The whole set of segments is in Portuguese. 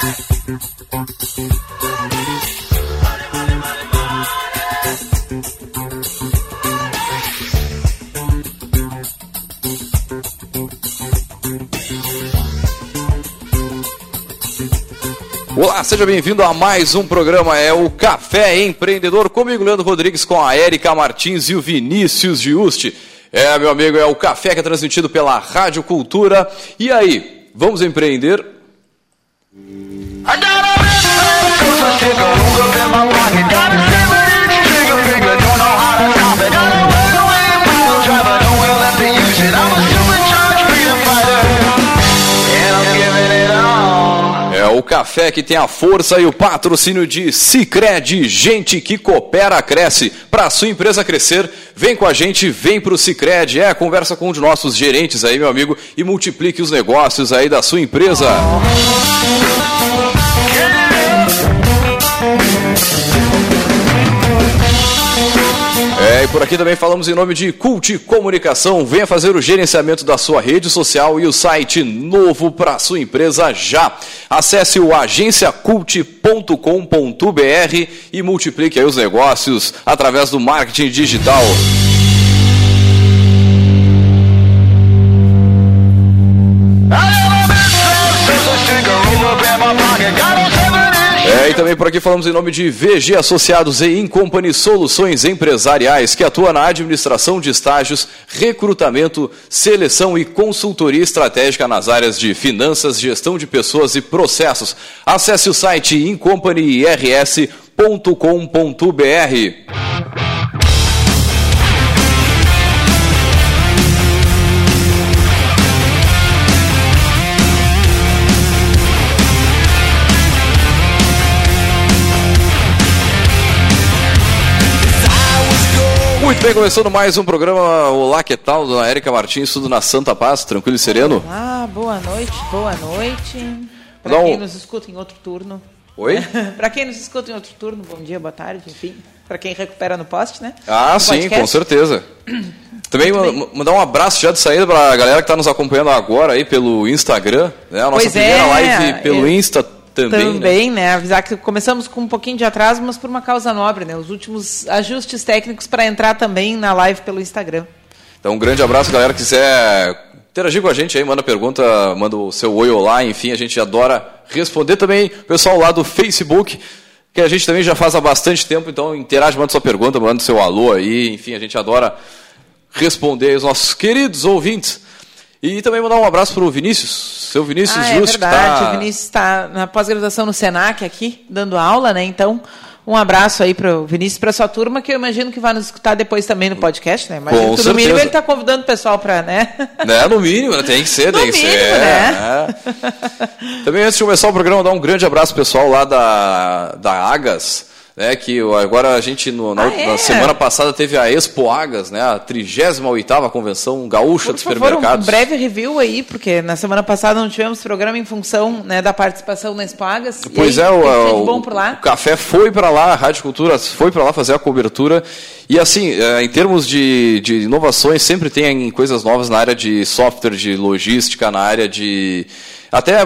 Olá, seja bem-vindo a mais um programa, é o Café Empreendedor, comigo, Leandro Rodrigues, com a Érica Martins e o Vinícius Giusti. É, meu amigo, é o café que é transmitido pela Rádio Cultura. E aí, vamos empreender? O café que tem a força e o patrocínio de Cicred, gente que coopera, cresce. Para sua empresa crescer, vem com a gente, vem pro Cicred. É, conversa com um de nossos gerentes aí, meu amigo, e multiplique os negócios aí da sua empresa. Por aqui também falamos em nome de Cult Comunicação. Venha fazer o gerenciamento da sua rede social e o site novo para sua empresa já. Acesse o agenciacult.com.br e multiplique os negócios através do marketing digital. Também por aqui falamos em nome de VG Associados e Incompany Soluções Empresariais, que atua na administração de estágios, recrutamento, seleção e consultoria estratégica nas áreas de finanças, gestão de pessoas e processos. Acesse o site incompanyrs.com.br. Muito bem, começando mais um programa Olá, que tal? Dona Érica Martins, tudo na Santa Paz, tranquilo e sereno? Ah, boa noite, boa noite. Para um- quem nos escuta em outro turno. Oi? Para quem nos escuta em outro turno, bom dia, boa tarde, enfim. Para quem recupera no poste, né? Ah, No sim, podcast. com certeza. Também mandar um abraço já de saída para a galera que está nos acompanhando agora aí pelo Instagram, né? A nossa Pois primeira é, live pelo eu- Insta também, né? Também, né? Avisar que começamos com um pouquinho de atraso, mas por uma causa nobre, né? Os últimos ajustes técnicos para entrar também na live pelo Instagram. Então, um grande abraço, galera. Quiser interagir com a gente aí, manda pergunta, manda o seu oi olá, enfim, a gente adora responder também. Pessoal lá do Facebook, que a gente também já faz há bastante tempo, então interage, manda sua pergunta, manda seu alô aí, enfim, a gente adora responder aos nossos queridos ouvintes. E também mandar um abraço para o Vinícius, seu Vinícius ah, é Justo, que verdade. tá... O Vinícius está na pós-graduação no Senac aqui, dando aula, né? Então, um abraço aí para o Vinícius para sua turma, que eu imagino que vai nos escutar depois também no podcast, né? Imagino Com que no mínimo certeza. ele está convidando o pessoal para, né? Né, no mínimo, né? tem que ser, No tem que ser. mínimo, né? é. Também antes de começar o programa, dar um grande abraço pessoal lá da, da Agas, né? Que agora a gente, no- na, Ah, na é? semana passada, teve a Expo Agas, né? A 38 Convenção Gaúcha Por dos favor, um Supermercados. breve review aí, porque na semana passada não tivemos programa em função né, da participação nas pagas. Pois e aí, é, o, de o- o café foi para lá, a Rádio Cultura foi para lá fazer a cobertura. E assim, eh, em termos de, de inovações, sempre tem coisas novas na área de software, de logística, na área de. Até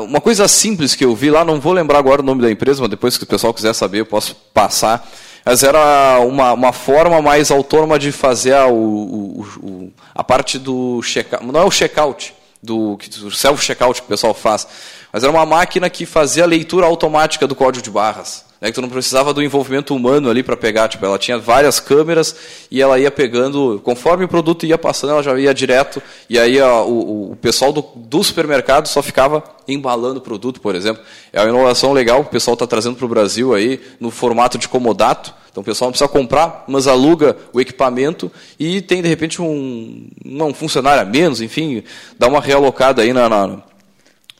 uma coisa simples que eu vi lá, não vou lembrar agora o nome da empresa, mas depois que o pessoal quiser saber, eu posso passar. Mas era uma, uma forma mais autônoma de fazer a, o, o- a parte do checkout. Não é o checkout, do self-checkout que o pessoal faz. Mas era uma máquina que fazia a leitura automática do código de barras. Né, que tu não precisava do envolvimento humano ali para pegar. Tipo, ela tinha várias câmeras e ela ia pegando, conforme o produto ia passando, ela já ia direto. E aí ó, o, o pessoal do, do supermercado só ficava embalando o produto, por exemplo. É uma inovação legal que o pessoal está trazendo para o Brasil aí no formato de comodato. Então o pessoal não precisa comprar, mas aluga o equipamento e tem de repente um, um funcionário a menos, enfim, dá uma realocada aí na- na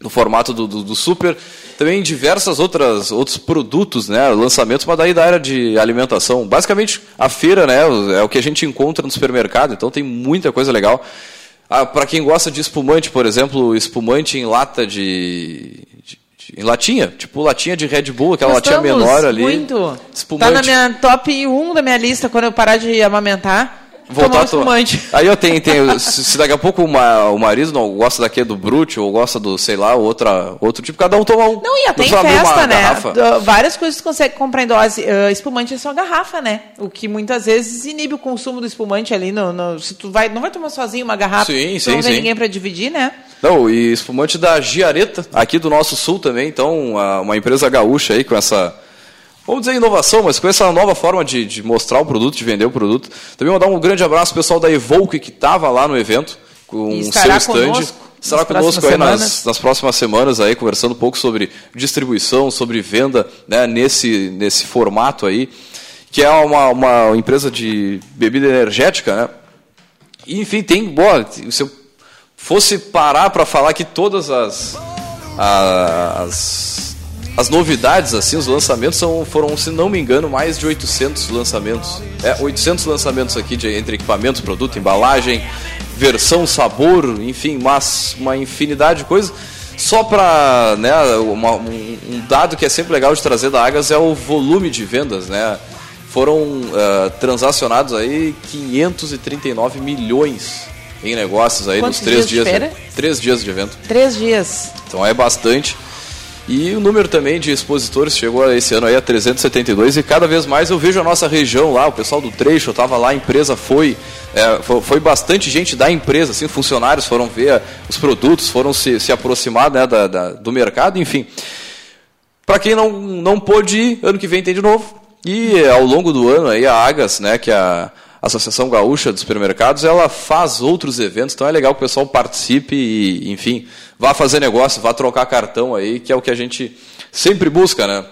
no formato do, do, do super. Também diversas outras outros produtos, né, lançamentos, mas daí da área de alimentação. Basicamente a feira, né, é o que a gente encontra no supermercado, então tem muita coisa legal. Ah, Para quem gosta de espumante, por exemplo, espumante em lata de, de- de- em latinha, tipo latinha de Red Bull, aquela latinha Gostamos menor ali. Muito. Espumante. Tá na minha top 1 da minha lista quando eu parar de amamentar. Voltar a espumante. Aí eu tenho, tenho se, daqui a pouco uma, o marido não gosta daquele do Brute ou gosta do, sei lá, outra, outro tipo, cada um toma um. Não, e até em festa, né? Garrafa. Várias coisas você consegue comprar em dose. Uh, espumante é só garrafa, né? O que muitas vezes inibe o consumo do espumante ali. No, no se tu vai, não vai tomar sozinho uma garrafa, sim, sim, não tem ninguém para dividir, né? Não, e espumante da Giareta, aqui do nosso sul também, então uma empresa gaúcha aí com essa vamos dizer inovação, mas com essa nova forma de, de, mostrar o produto, de vender o produto. Também mandar um grande abraço ao pessoal da Evoque que estava lá no evento com o seu stand. Conosco, estará conosco aí nas, nas, próximas semanas aí conversando um pouco sobre distribuição, sobre venda, né, nesse nesse formato aí, que é uma, uma empresa de bebida energética, né? E, enfim, tem boa. Se eu fosse parar para falar que todas as, as as novidades, assim, os lançamentos são, foram, se não me engano, mais de 800 lançamentos. É, 800 lançamentos aqui de, entre equipamentos, produto, embalagem, versão, sabor, enfim, mas uma infinidade de coisas. Só para né, uma, um, um, dado que é sempre legal de trazer da Agas é o volume de vendas, né? Foram uh, transacionados aí 539 milhões em negócios aí Quantos nos três dias. dias de três dias de evento. Três dias. Então é bastante. E o número também de expositores chegou esse ano aí a 372 e cada vez mais eu vejo a nossa região lá, o pessoal do trecho estava lá, a empresa foi, é, foi, bastante gente da empresa, assim, funcionários foram ver os produtos, foram se, se aproximar né, da, da, do mercado, enfim. Para quem não, não pôde ir, ano que vem tem de novo. E ao longo do ano aí a Agas, né, que é a Associação Gaúcha dos Supermercados, ela faz outros eventos, então é legal que o pessoal participe e, enfim, vá fazer negócio, vá trocar cartão aí, que é o que a gente sempre busca, né?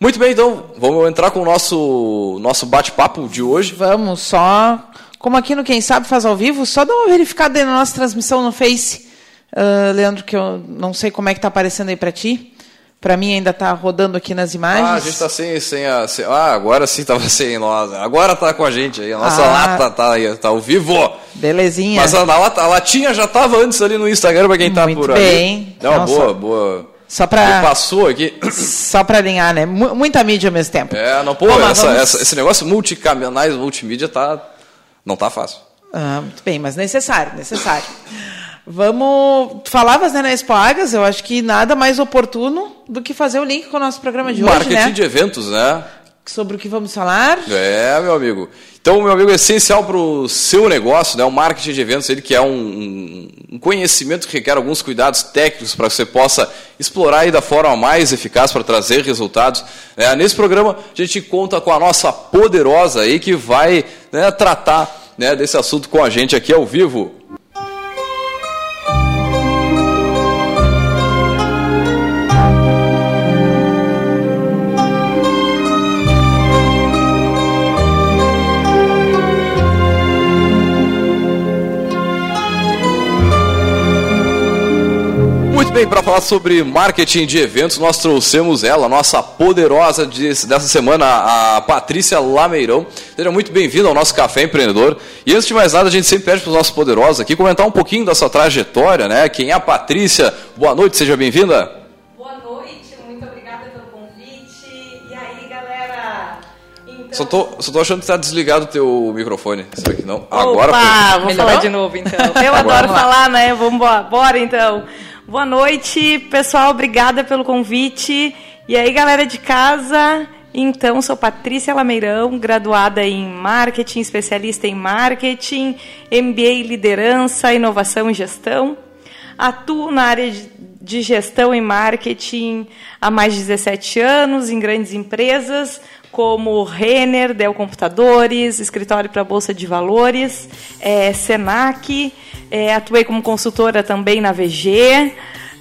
Muito bem, então, vamos entrar com o nosso, nosso bate-papo de hoje. Vamos, só, como aqui no Quem Sabe faz ao vivo, só dá uma verificada aí na nossa transmissão no Face, uh, Leandro, que eu não sei como é que está aparecendo aí para ti. Para mim ainda está rodando aqui nas imagens. Ah, a gente está sem, sem, a, sem, Ah, agora sim estava sem nós. Agora está com a gente aí. A nossa ah, lata está aí, tá ao vivo. Belezinha. Mas a, a, a latinha já estava antes ali no Instagram para quem está por aí. bem. Não, Nossa. boa, boa. Só para passou aqui. Só para alinhar, né? M muita mídia ao mesmo tempo. É, não, pô, Bom, essa, vamos... essa, esse negócio multicanais, multimídia tá não tá fácil. Ah, muito bem, mas necessário, necessário. Vamos. Tu falavas né, na Expo Agas, eu acho que nada mais oportuno do que fazer o link com o nosso programa de Marketing hoje. Marketing né? de eventos, né? Sobre o que vamos falar. É, meu amigo. Então, meu amigo, é essencial para o seu negócio, né? O marketing de eventos, ele que é um, um conhecimento que requer alguns cuidados técnicos para que você possa explorar aí da forma mais eficaz para trazer resultados. É, nesse programa, a gente conta com a nossa poderosa aí que vai né, tratar né, desse assunto com a gente aqui ao vivo. Bem, para falar sobre marketing de eventos, nós trouxemos ela, nossa poderosa de, dessa semana, a Patrícia Lameirão. Seja muito bem-vinda ao nosso Café Empreendedor. E antes de mais nada, a gente sempre pede para os nossos poderosos aqui comentar um pouquinho da sua trajetória, né? Quem é a Patrícia? Boa noite, seja bem-vinda. Boa noite, muito obrigada pelo convite. E aí, galera? Então... Só, tô, só tô achando que está desligado o teu microfone. Será que não? Agora Opa, foi. vou falar de novo então. Eu adoro falar, né? Vamos embora, bora então. Boa noite, pessoal. Obrigada pelo convite. E aí, galera de casa? Então, sou Patrícia Lameirão, graduada em marketing, especialista em marketing, MBA em liderança, inovação e gestão. Atuo na área de gestão e marketing há mais de 17 anos em grandes empresas como Renner, Dell Computadores, Escritório para Bolsa de Valores, é, Senac. É, atuei como consultora também na VG.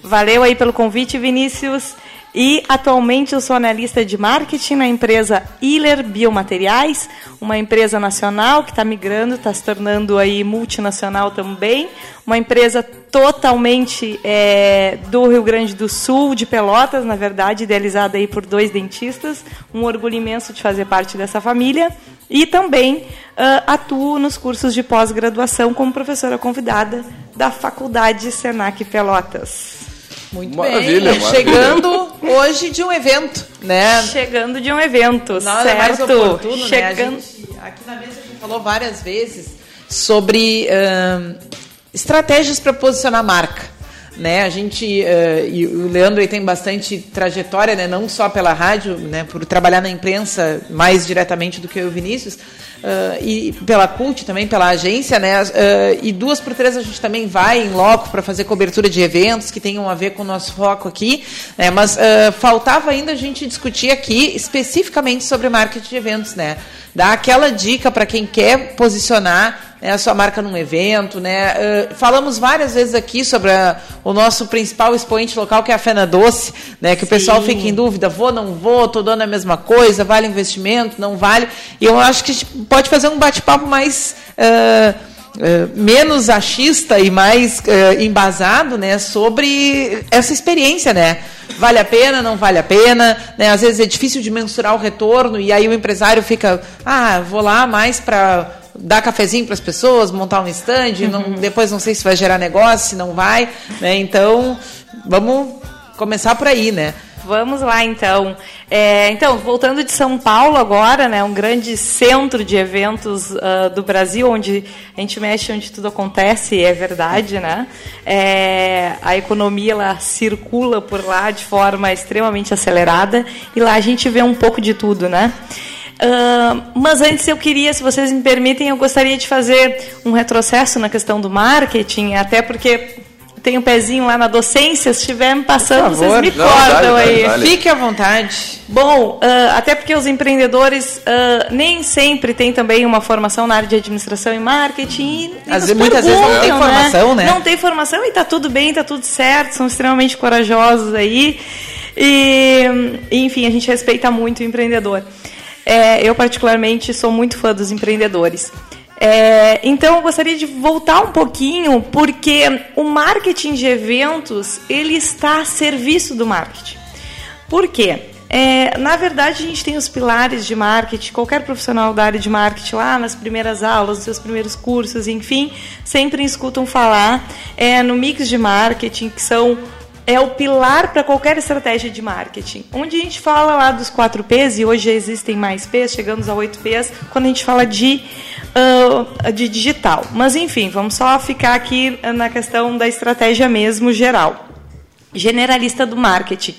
Valeu aí pelo convite, Vinícius. E atualmente eu sou analista de marketing na empresa Iller Biomateriais, uma empresa nacional que está migrando, está se tornando aí multinacional também, uma empresa totalmente é, do Rio Grande do Sul, de Pelotas, na verdade, idealizada aí por dois dentistas, um orgulho imenso de fazer parte dessa família. E também uh, atuo nos cursos de pós-graduação como professora convidada da Faculdade Senac Pelotas. Muito maravilha, bem. Maravilha. Chegando hoje de um evento, né? Chegando de um evento, Nada certo. mais oportuno, Chegando... Né? Gente, aqui na mesa a gente falou várias vezes sobre uh, estratégias para posicionar a marca né? A gente uh, e o Leandro tem bastante trajetória, né? Não só pela rádio, né? Por trabalhar na imprensa mais diretamente do que o Vinícius uh, e pela Cult também, pela agência, né? Uh, e duas por três a gente também vai em loco para fazer cobertura de eventos que tenham a ver com o nosso foco aqui, né? Mas faltava ainda a gente discutir aqui especificamente sobre marketing de eventos, né? Dar aquela dica para quem quer posicionar né, a sua marca num evento. Né? Uh, falamos várias vezes aqui sobre a, o nosso principal expoente local, que é a Fena Doce, né, que Sim. o pessoal fica em dúvida, vou, não vou, estou dando a mesma coisa, vale investimento, não vale. E eu acho que a gente pode fazer um bate-papo mais... Uh, Uh, menos achista e mais uh, embasado né, sobre essa experiência, né? Vale a pena, não vale a pena, né? Às vezes é difícil de mensurar o retorno e aí o empresário fica, ah, vou lá mais para dar cafezinho para as pessoas, montar um stand, uhum. não, depois não sei se vai gerar negócio, se não vai, né? Então, vamos começar por aí, né? Vamos lá, então. É, então, voltando de São Paulo agora, né, um grande centro de eventos uh, do Brasil, onde a gente mexe onde tudo acontece, é verdade, né? É, a economia ela circula por lá de forma extremamente acelerada e lá a gente vê um pouco de tudo, né? Uh, mas antes eu queria, se vocês me permitem, eu gostaria de fazer um retrocesso na questão do marketing, até porque tem um pezinho lá na docência, se estiver me passando, vocês me Não, cortam aí. Fique à vontade. Bom, uh, até porque os empreendedores uh, nem sempre têm também uma formação na área de administração e marketing. E, Às vezes, muitas vezes não tem né? formação, né? Não tem formação e está tudo bem, está tudo certo, são extremamente corajosos aí. E, enfim, a gente respeita muito o empreendedor. É, eu, particularmente, sou muito fã dos empreendedores. É, então, eu gostaria de voltar um pouquinho, porque o marketing de eventos ele está a serviço do marketing. Por quê? É, na verdade, a gente tem os pilares de marketing. Qualquer profissional da área de marketing, lá nas primeiras aulas, nos seus primeiros cursos, enfim, sempre escutam falar é, no mix de marketing, que são é o pilar para qualquer estratégia de marketing. Onde a gente fala lá dos 4 P's, e hoje existem mais P's, chegamos a 8 P's, quando a gente fala de, uh, de digital. Mas enfim, vamos só ficar aqui na questão da estratégia mesmo geral, generalista do marketing.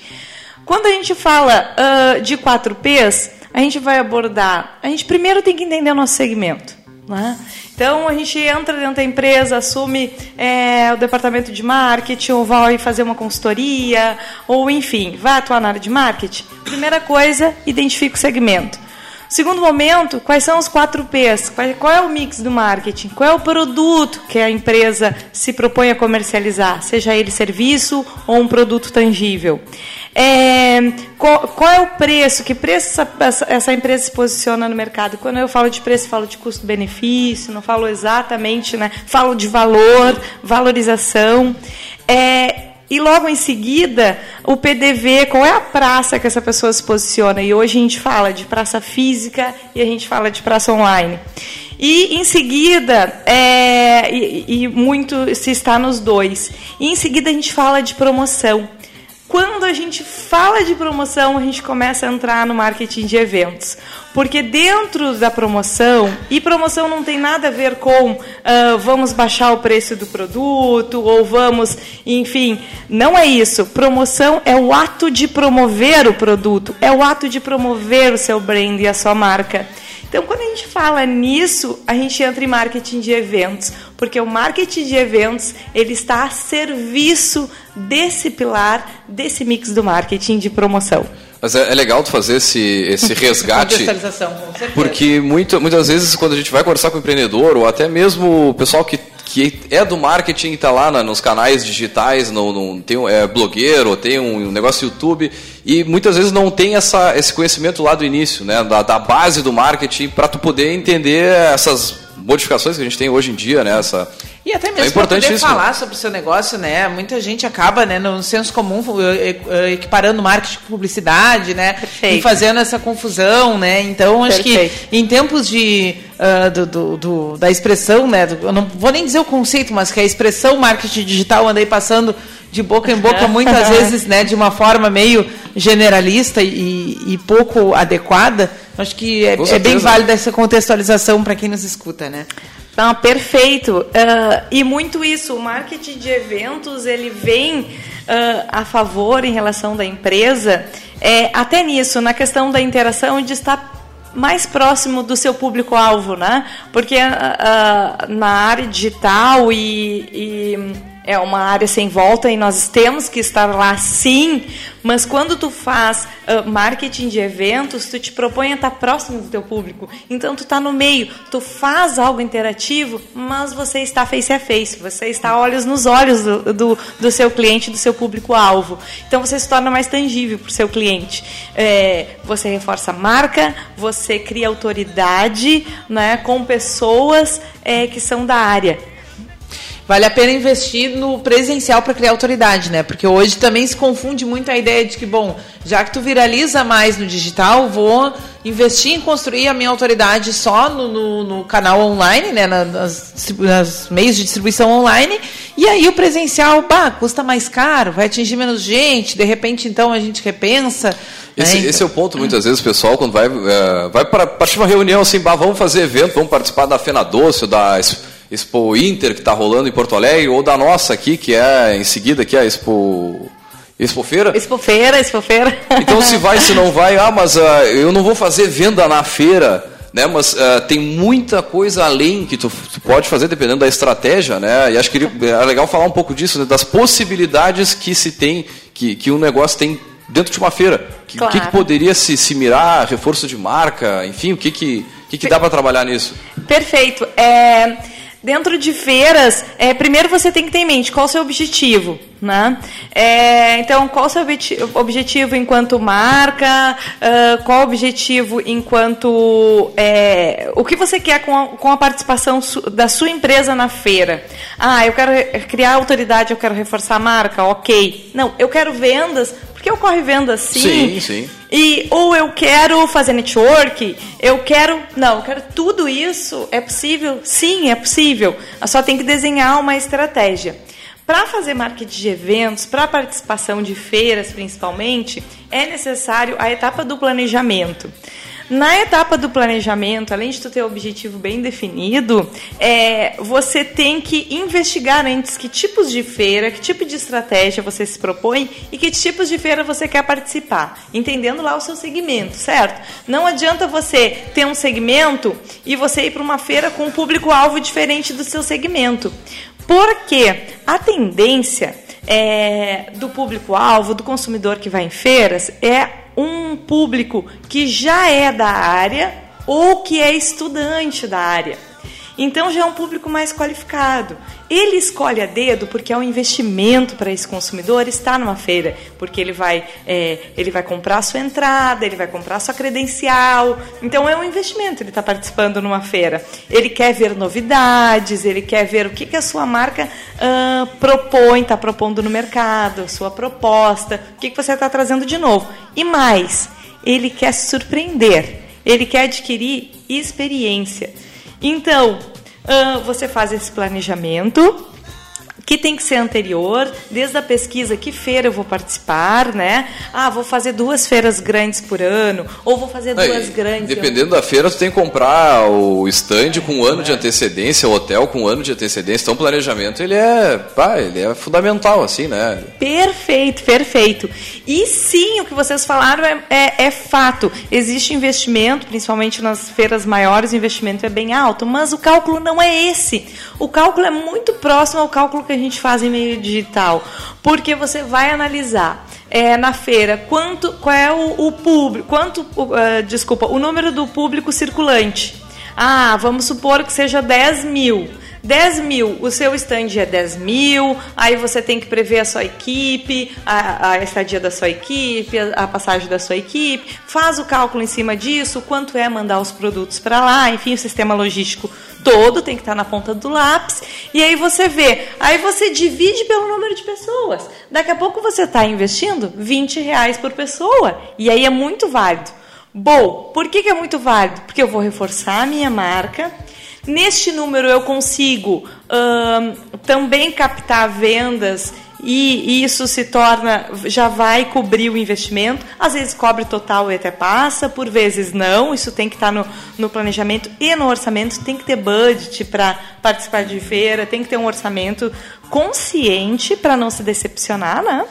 Quando a gente fala uh, de 4 P's, a gente vai abordar. A gente primeiro tem que entender o nosso segmento. Né? Então a gente entra dentro da empresa, assume é, o departamento de marketing, ou vai fazer uma consultoria, ou enfim, vai atuar na área de marketing. Primeira coisa, identifica o segmento. Segundo momento, quais são os quatro P's? Qual é o mix do marketing? Qual é o produto que a empresa se propõe a comercializar, seja ele serviço ou um produto tangível? É, qual, qual, é o preço? Que preço essa, essa, empresa se posiciona no mercado? Quando eu falo de preço, falo de custo-benefício, não falo exatamente, né? Falo de valor, valorização. É, e logo em seguida, o PDV, qual é a praça que essa pessoa se posiciona? E hoje a gente fala de praça física e a gente fala de praça online. E em seguida, é, e, e muito se está nos dois. E em seguida a gente fala de promoção. Quando a gente fala de promoção, a gente começa a entrar no marketing de eventos. Porque dentro da promoção, e promoção não tem nada a ver com uh, vamos baixar o preço do produto, ou vamos, enfim, não é isso. Promoção é o ato de promover o produto, é o ato de promover o seu brand e a sua marca. Então, quando a gente fala nisso, a gente entra em marketing de eventos, porque o marketing de eventos ele está a serviço desse pilar, desse mix do marketing de promoção. Mas é, é legal tu fazer esse, esse resgate. porque muito, muitas vezes, quando a gente vai conversar com o empreendedor, ou até mesmo o pessoal que que é do marketing, está lá na, nos canais digitais, no, no, tem é, blogueiro, tem um, um negócio YouTube, e muitas vezes não tem essa, esse conhecimento lá do início, né, da, da base do marketing, para tu poder entender essas modificações que a gente tem hoje em dia, né, essa, e até mesmo é para poder falar sobre o seu negócio, né? Muita gente acaba, né, no senso comum, equiparando marketing com publicidade, né? Perfeito. E fazendo essa confusão, né? Então, acho Perfeito. que em tempos de, uh, do, do, do, da expressão, né? Do, eu não vou nem dizer o conceito, mas que a expressão marketing digital andei passando de boca em boca muitas vezes, né, de uma forma meio generalista e, e pouco adequada, acho que é, é bem válida essa contextualização para quem nos escuta, né? Não, perfeito. Uh, e muito isso, o marketing de eventos, ele vem uh, a favor em relação da empresa, é, até nisso, na questão da interação, de estar mais próximo do seu público-alvo, né? Porque uh, na área digital e, e é uma área sem volta e nós temos que estar lá sim, mas quando tu faz uh, marketing de eventos, tu te propõe a estar próximo do teu público. Então tu está no meio, tu faz algo interativo, mas você está face a face, você está olhos nos olhos do, do, do seu cliente, do seu público-alvo. Então você se torna mais tangível para o seu cliente. É, você reforça a marca, você cria autoridade né, com pessoas é, que são da área vale a pena investir no presencial para criar autoridade, né? Porque hoje também se confunde muito a ideia de que, bom, já que tu viraliza mais no digital, vou investir em construir a minha autoridade só no, no, no canal online, né? Nas, nas, meios de distribuição online. E aí o presencial, bah, custa mais caro, vai atingir menos gente, de repente então a gente repensa. Esse, né? esse é o ponto, muitas vezes, o pessoal, quando vai, é, vai para uma reunião assim, bah, vamos fazer evento, vamos participar da Fena Doce, da Expo Inter que está rolando em Porto Alegre, ou da nossa aqui, que é em seguida aqui a Expo. Expofeira? Expofeira, Expofeira. Então se vai, se não vai, ah, mas uh, eu não vou fazer venda na feira, né? Mas uh, tem muita coisa além que tu, tu, pode fazer dependendo da estratégia, né? E acho que é legal falar um pouco disso, né? das possibilidades que se tem, que, que um negócio tem dentro de uma feira. O que, claro. que, que, poderia se, se mirar, reforço de marca, enfim, o que, que, que, que dá para trabalhar nisso? Perfeito. É... Dentro de feiras, é, primeiro você tem que ter em mente qual o seu objetivo. Né? É, então, qual o seu objetivo enquanto marca? Uh, qual o objetivo enquanto. É, o que você quer com a, com a participação su, da sua empresa na feira? Ah, eu quero criar autoridade, eu quero reforçar a marca, ok. Não, eu quero vendas, porque ocorre venda sim. Sim, sim. E, ou eu quero fazer network, eu quero. Não, eu quero tudo isso. É possível? Sim, é possível. Só tem que desenhar uma estratégia. Para fazer marketing de eventos, para participação de feiras principalmente, é necessário a etapa do planejamento. Na etapa do planejamento, além de tu ter o objetivo bem definido, é, você tem que investigar antes que tipos de feira, que tipo de estratégia você se propõe e que tipos de feira você quer participar, entendendo lá o seu segmento, certo? Não adianta você ter um segmento e você ir para uma feira com um público-alvo diferente do seu segmento. Porque a tendência é, do público-alvo, do consumidor que vai em feiras, é um público que já é da área ou que é estudante da área. Então já é um público mais qualificado. Ele escolhe a dedo porque é um investimento para esse consumidor estar numa feira, porque ele vai, é, ele vai comprar a sua entrada, ele vai comprar a sua credencial. Então é um investimento, ele está participando numa feira. Ele quer ver novidades, ele quer ver o que, que a sua marca uh, propõe, está propondo no mercado, sua proposta, o que, que você está trazendo de novo. E mais, ele quer surpreender, ele quer adquirir experiência. Então, uh, você faz esse planejamento que tem que ser anterior, desde a pesquisa que feira eu vou participar, né? Ah, vou fazer duas feiras grandes por ano, ou vou fazer duas grandes. Dependendo da feira, tu tem que comprar o stand com um ano de antecedência, o hotel com um ano de antecedência. Então o planejamento ele é, pá, ele é fundamental, assim, né? Perfeito, perfeito. E sim, o que vocês falaram é, é, é fato. Existe investimento, principalmente nas feiras maiores, o investimento é bem alto, mas o cálculo não é esse. O cálculo é muito próximo ao cálculo que a gente faz em meio digital? Porque você vai analisar é, na feira quanto, qual é o, o público, quanto, uh, desculpa, o número do público circulante. Ah, vamos supor que seja 10 mil. 10 mil, o seu stand é 10 mil, aí você tem que prever a sua equipe, a, a estadia da sua equipe, a, a, passagem da sua equipe, faz o cálculo em cima disso, quanto é mandar os produtos para lá, enfim, o sistema logístico todo tem que estar na ponta do lápis, e aí você vê, aí você divide pelo número de pessoas. Daqui a pouco você está investindo 20 reais por pessoa, e aí é muito válido. Bom, por que, que é muito válido? Porque eu vou reforçar a minha marca, Neste número eu consigo também captar vendas e isso se torna, já vai cobrir o investimento. Às vezes cobre total e até passa, por vezes não. Isso tem que estar no, no planejamento e no orçamento. Tem que ter budget para participar de feira, tem que ter um orçamento consciente para não se decepcionar, né?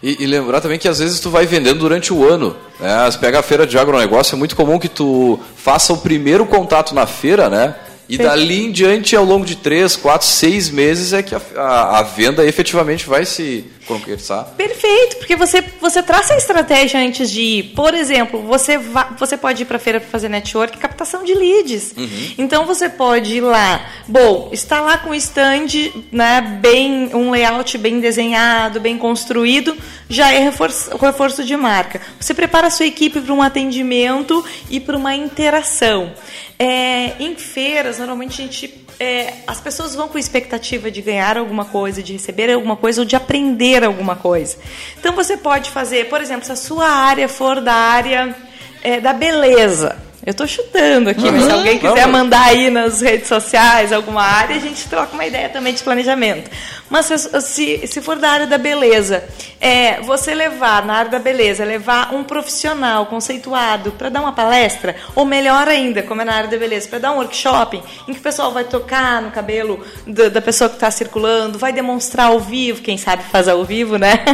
E, e, lembrar também que às vezes tu vai vendendo durante o ano. Né? Pega a feira de agronegócio, é muito comum que tu faça o primeiro contato na feira, né? E dali em diante, ao longo de três, quatro, seis meses, é que a, a, a venda efetivamente vai se concretizar. Perfeito, porque você, você traça a estratégia antes de ir. Por exemplo, você, va, você pode ir para a feira para fazer network captação de leads. Uhum. Então você pode ir lá. Bom, está lá com o stand, né, bem, um layout bem desenhado, bem construído, já é reforço, reforço de marca. Você prepara a sua equipe para um atendimento e para uma interação. É, em feiras, normalmente a gente, é, as pessoas vão com expectativa de ganhar alguma coisa, de receber alguma coisa ou de aprender alguma coisa. Então você pode fazer, por exemplo, se a sua área for da área é, da beleza, eu estou chutando aqui, uhum. mas se alguém quiser mandar aí nas redes sociais alguma área, a gente troca uma ideia também de planejamento. Mas se, se, for da área da beleza, é, você levar na área da beleza, levar um profissional conceituado para dar uma palestra, ou melhor ainda, como é na área da beleza, para dar um workshop em que o pessoal vai tocar no cabelo da, da pessoa que está circulando, vai demonstrar ao vivo, quem sabe faz ao vivo, né?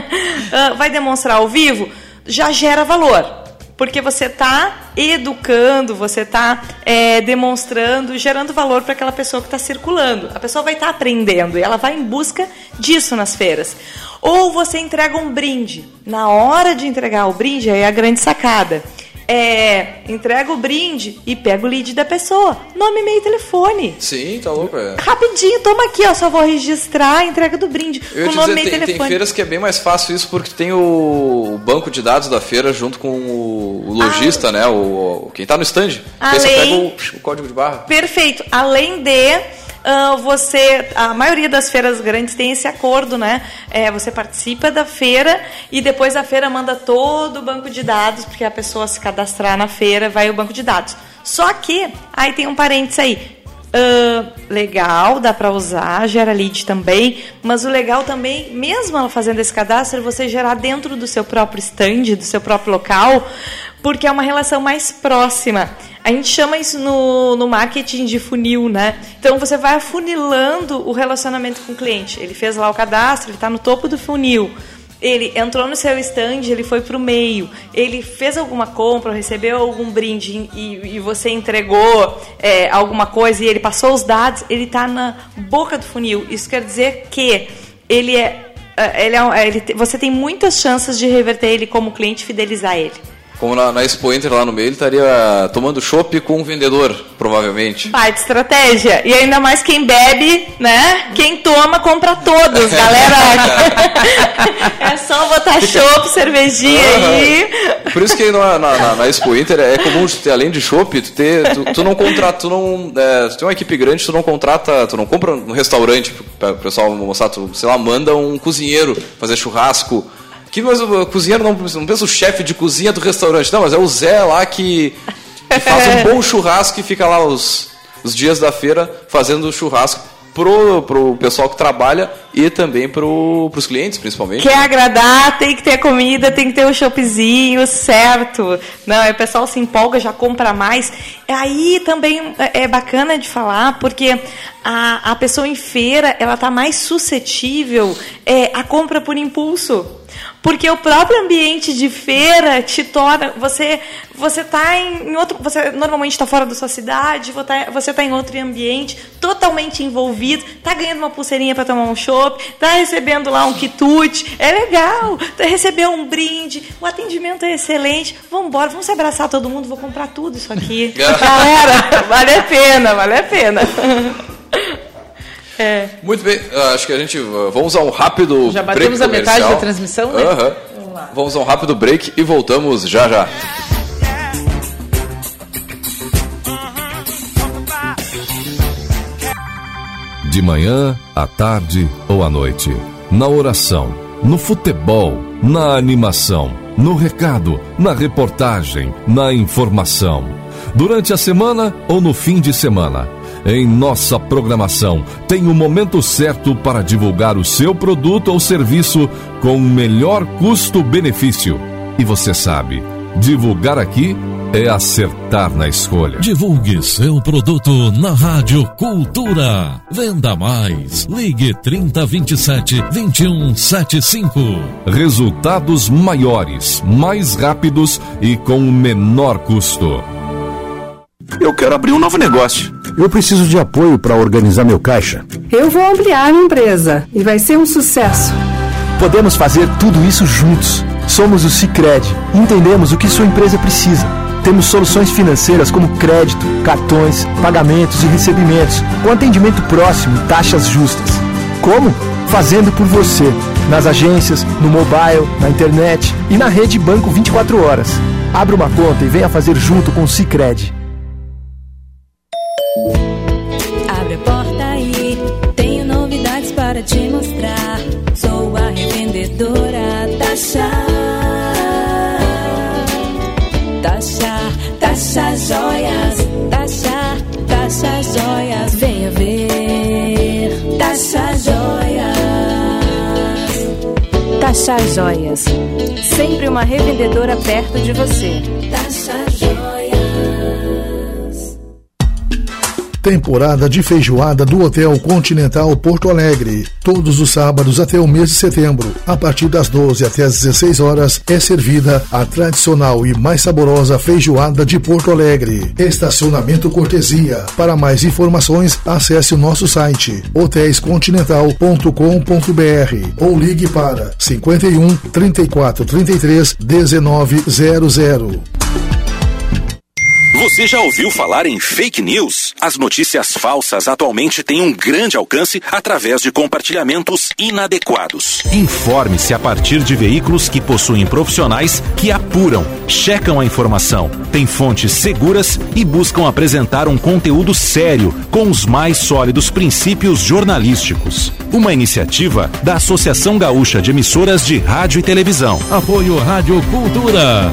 Ah, vai demonstrar ao vivo, já gera valor porque você está educando, você está é, demonstrando, gerando valor para aquela pessoa que está circulando. A pessoa vai estar tá aprendendo e ela vai em busca disso nas feiras. Ou você entrega um brinde. Na hora de entregar o brinde, aí é a grande sacada é, entrega o brinde e pega o lead da pessoa. Nome, e-mail e telefone. Sim, tá louco. É. Rapidinho, toma aqui, ó. Só vou registrar a entrega do brinde. Eu com nome, dizer, e tem, telefone. Tem feiras que é bem mais fácil isso porque tem o banco de dados da feira junto com o lojista, ah, né? O, quem tá no stand. Além, você pega o, o código de barra. Perfeito. Além de uh, você, a maioria das feiras grandes tem esse acordo, né? É, você participa da feira e depois a feira manda todo o banco de dados, porque a pessoa se cadastrar na feira vai o banco de dados. Só que, aí tem um parênteses aí, Uh, legal, dá para usar, gera lead também, mas o legal também, mesmo fazendo esse cadastro, é você gerar dentro do seu próprio stand, do seu próprio local, porque é uma relação mais próxima. A gente chama isso no, no marketing de funil, né? Então você vai afunilando o relacionamento com o cliente. Ele fez lá o cadastro, ele está no topo do funil. Ele entrou no seu stand, ele foi para o meio, ele fez alguma compra, recebeu algum brinde e, e você entregou é, alguma coisa e ele passou os dados, ele está na boca do funil. Isso quer dizer que ele é, é ele é, ele, você tem muitas chances de reverter ele como cliente e fidelizar ele. Como na, na Expo Inter lá no meio, ele estaria tomando chopp com um vendedor, provavelmente. Baita estratégia. E ainda mais quem bebe, né? Quem toma, compra todos, galera. é só botar chopp, cervejinha uhum. aí. Por isso que na, na, na, Expo Inter é comum, ter, além de chopp, tu, ter, tu, tu não contrata, tu não. É, tu tem uma equipe grande, tu não contrata, tu não compra um restaurante para o pessoal almoçar, tu, sei lá, manda um cozinheiro fazer churrasco que mas o cozinheiro não, não pensa o chefe de cozinha do restaurante, não, mas é o Zé lá que, que faz um bom churrasco e fica lá os, os dias da feira fazendo churrasco pro, pro pessoal que trabalha e também pro, pros clientes, principalmente. Quer agradar, tem que ter comida, tem que ter o um shopzinho, certo. Não, o pessoal se empolga, já compra mais. Aí também é, é bacana de falar, porque a, a pessoa em feira, ela tá mais suscetível é, à compra por impulso. Porque o próprio ambiente de feira te torna. Você você está em, outro. Você normalmente está fora da sua cidade, você está em outro ambiente, totalmente envolvido, está ganhando uma pulseirinha para tomar um chopp, está recebendo lá um quitute. É legal, tá, recebeu um brinde, o atendimento é excelente. Vamos embora, vamos se abraçar todo mundo, vou comprar tudo isso aqui. Galera, vale a pena, vale a pena. É. Muito bem, ah, acho que a gente. Ah, vamos a um rápido Já batemos a metade da transmissão, né? Uhum. Vamos, lá. vamos a um rápido break e voltamos já já. De manhã, à tarde ou à noite. Na oração, no futebol, na animação, no recado, na reportagem, na informação. Durante a semana ou no fim de semana Em nossa programação, tem o momento certo para divulgar o seu produto ou serviço com o melhor custo-benefício. E você sabe, divulgar aqui é acertar na escolha. Divulgue seu produto na Rádio Cultura. Venda mais. Ligue 3027 2175. Resultados maiores, mais rápidos e com menor custo. Eu quero abrir um novo negócio. Eu preciso de apoio para organizar meu caixa. Eu vou ampliar minha empresa e vai ser um sucesso. Podemos fazer tudo isso juntos. Somos o Cicred. Entendemos o que sua empresa precisa temos soluções financeiras como crédito, cartões, pagamentos e recebimentos, com atendimento próximo e taxas justas. Como? Fazendo por você, nas agências, no mobile, na internet e na rede Banco 24 horas. Abra uma conta e venha fazer junto com o Cicred. Chave. Taxa Joias, Taxa, Taxa Joias, venha ver. Taxa Joias. Taxa Joias, sempre uma revendedora perto de você. Taxa Temporada de feijoada do Hotel Continental Porto Alegre. Todos os sábados até o mês de setembro, a partir das 12 até as 16 horas, é servida a tradicional e mais saborosa feijoada de Porto Alegre. Estacionamento cortesia. Para mais informações, acesse o nosso site hotéiscontinental.com.br ou ligue para 51 34 33 1900. Você já ouviu falar em fake news? As notícias falsas atualmente têm um grande alcance através de compartilhamentos inadequados. Informe-se a partir de veículos que possuem profissionais que apuram, checam a informação, têm fontes seguras e buscam apresentar um conteúdo sério com os mais sólidos princípios jornalísticos. Uma iniciativa da Associação Gaúcha de Emissoras de Rádio e Televisão. Apoio Rádio Cultura.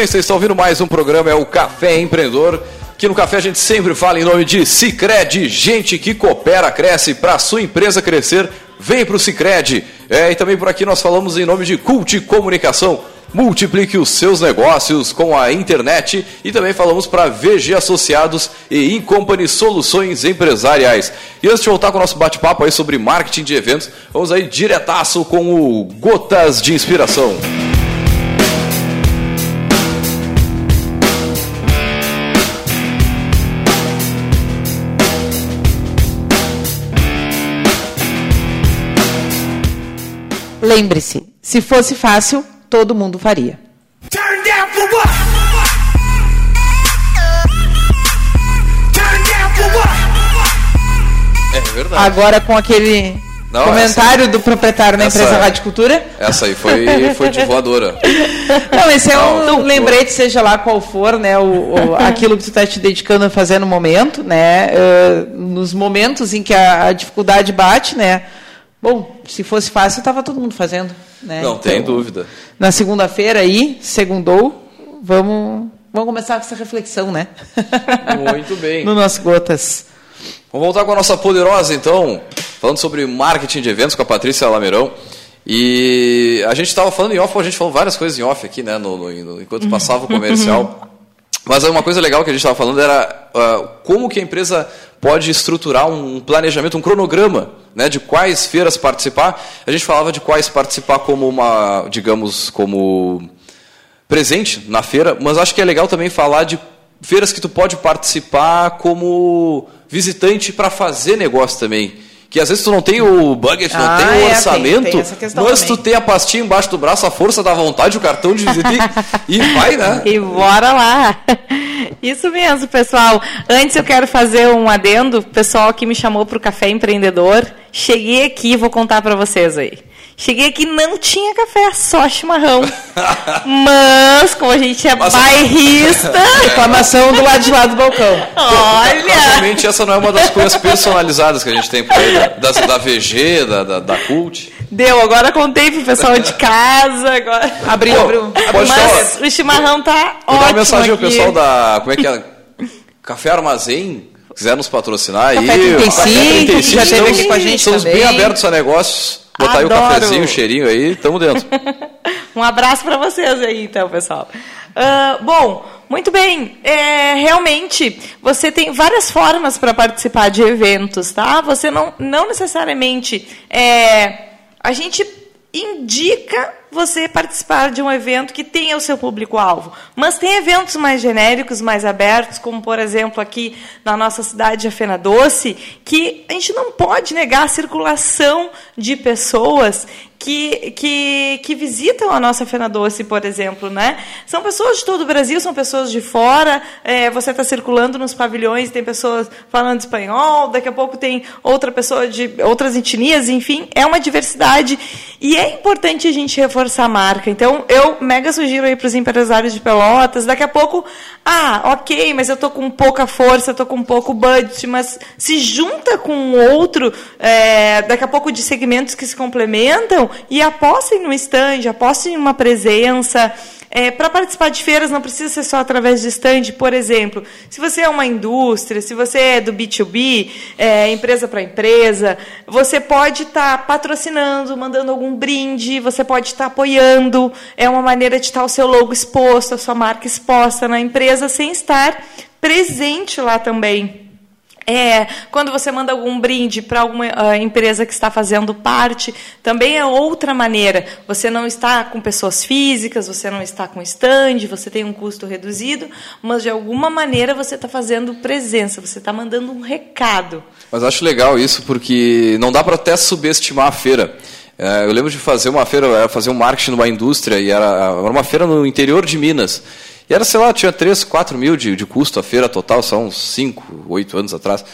Bem, vocês estão ouvindo mais um programa, é o Café Empreendedor. Que no café a gente sempre fala em nome de Cicred, gente que coopera, cresce, para sua empresa crescer, vem para o Cicred. É, e também por aqui nós falamos em nome de Cult Comunicação. Multiplique os seus negócios com a internet e também falamos para VG Associados e Incompany Soluções Empresariais. E antes de voltar com o nosso bate-papo aí sobre marketing de eventos, vamos aí diretaço com o Gotas de Inspiração. Lembre-se, se fosse fácil, todo mundo faria. Turn down for what? Turn down for what? É verdade. Agora com aquele não, comentário essa, do proprietário da empresa Rádio Cultura. Essa aí foi, foi de voadora. Não, esse é um, um lembrete, seja lá qual for, né, o, o aquilo que tu está te dedicando a fazer no momento, né, uh, nos momentos em que a, a dificuldade bate, né, Bom, se fosse fácil, estava todo mundo fazendo. Né? Não, então, tem dúvida. Na segunda-feira aí, segundou, vamos, vamos começar com essa reflexão, né? Muito bem. no nosso Gotas. Vamos voltar com a nossa poderosa, então, falando sobre marketing de eventos com a Patrícia Lameirão. E a gente estava falando em off, a gente falou várias coisas em off aqui, né, no, no, enquanto passava o comercial. Mas uma coisa legal que a gente estava falando era uh, como que a empresa pode estruturar um planejamento, um cronograma, né, de quais feiras participar. A gente falava de quais participar como uma, digamos, como presente na feira, mas acho que é legal também falar de feiras que tu pode participar como visitante para fazer negócio também. Que às vezes tu não tem o budget, não Ah, tem o é, orçamento, tem- tem mas também. tu tem a pastinha embaixo do braço, a força da vontade, o cartão de visita e, e vai, né? E bora lá. Isso mesmo, pessoal. Antes eu quero fazer um adendo. O pessoal que me chamou para o Café Empreendedor. Cheguei aqui, vou contar para vocês aí. Cheguei aqui não tinha café, só chimarrão. Mas, como a gente é Mas- bairrista. Reclamação do lado de lá do balcão. Olha! Casualmente, essa não é uma das coisas personalizadas que a gente tem por aí, da, da, VG, da, da, da Cult. Deu, agora contei pro pessoal de casa. Agora... Abriu, Pô, abriu. pode Mas o chimarrão tá Vou dar ótimo. uma mensagem ao aqui. pessoal da. Como é que é? Café Armazém. Quiser nos patrocinar Café aí. 35, Café 35, que já estamos- aqui com a gente Estamos também. bem abertos a negócios. Botar aí o Adoro. cafezinho, o cheirinho aí, tamo dentro. Um abraço para vocês aí, então, pessoal. Ah, bom, muito bem. É, realmente, você tem várias formas para participar de eventos, tá? Você não, não necessariamente. é, a gente indica você participar de um evento que tenha o seu público-alvo. Mas tem eventos mais genéricos, mais abertos, como, por exemplo, aqui na nossa cidade de Afena Doce, que a gente não pode negar a circulação de pessoas que, que, que visitam a nossa Fena Doce, por exemplo, né? São pessoas de todo o Brasil, são pessoas de fora. é, você está circulando nos pavilhões, tem pessoas falando espanhol, daqui a pouco tem outra pessoa de outras etnias, enfim, é uma diversidade e é importante a gente reforçar a marca. Então, eu mega sugiro aí para os empresários de Pelotas, daqui a pouco, ah, ok, mas eu tô com pouca força, tô com pouco budget, mas se junta com outro, é, daqui a pouco de segmentos que se complementam e apostem no stand, apostem em uma presença. para participar de feiras não precisa ser só através de stand, por exemplo. Se você é uma indústria, se você é do B2B, é, empresa para empresa, você pode estar patrocinando, mandando algum brinde, você pode estar apoiando. É uma maneira de estar o seu logo exposto, a sua marca exposta na empresa, sem estar presente lá também. É, quando você manda algum brinde para alguma ah, empresa que está fazendo parte, também é outra maneira. Você não está com pessoas físicas, você não está com stand, você tem um custo reduzido, mas de alguma maneira você está fazendo presença, você está mandando um recado. Mas acho legal isso, porque não dá para até subestimar a feira. É, eu lembro de fazer uma feira, fazer um marketing numa indústria, e era uma feira no interior de Minas. E era, sei lá, tinha 3, 4 mil de, de custo a feira total, são uns 5, 8 anos atrás.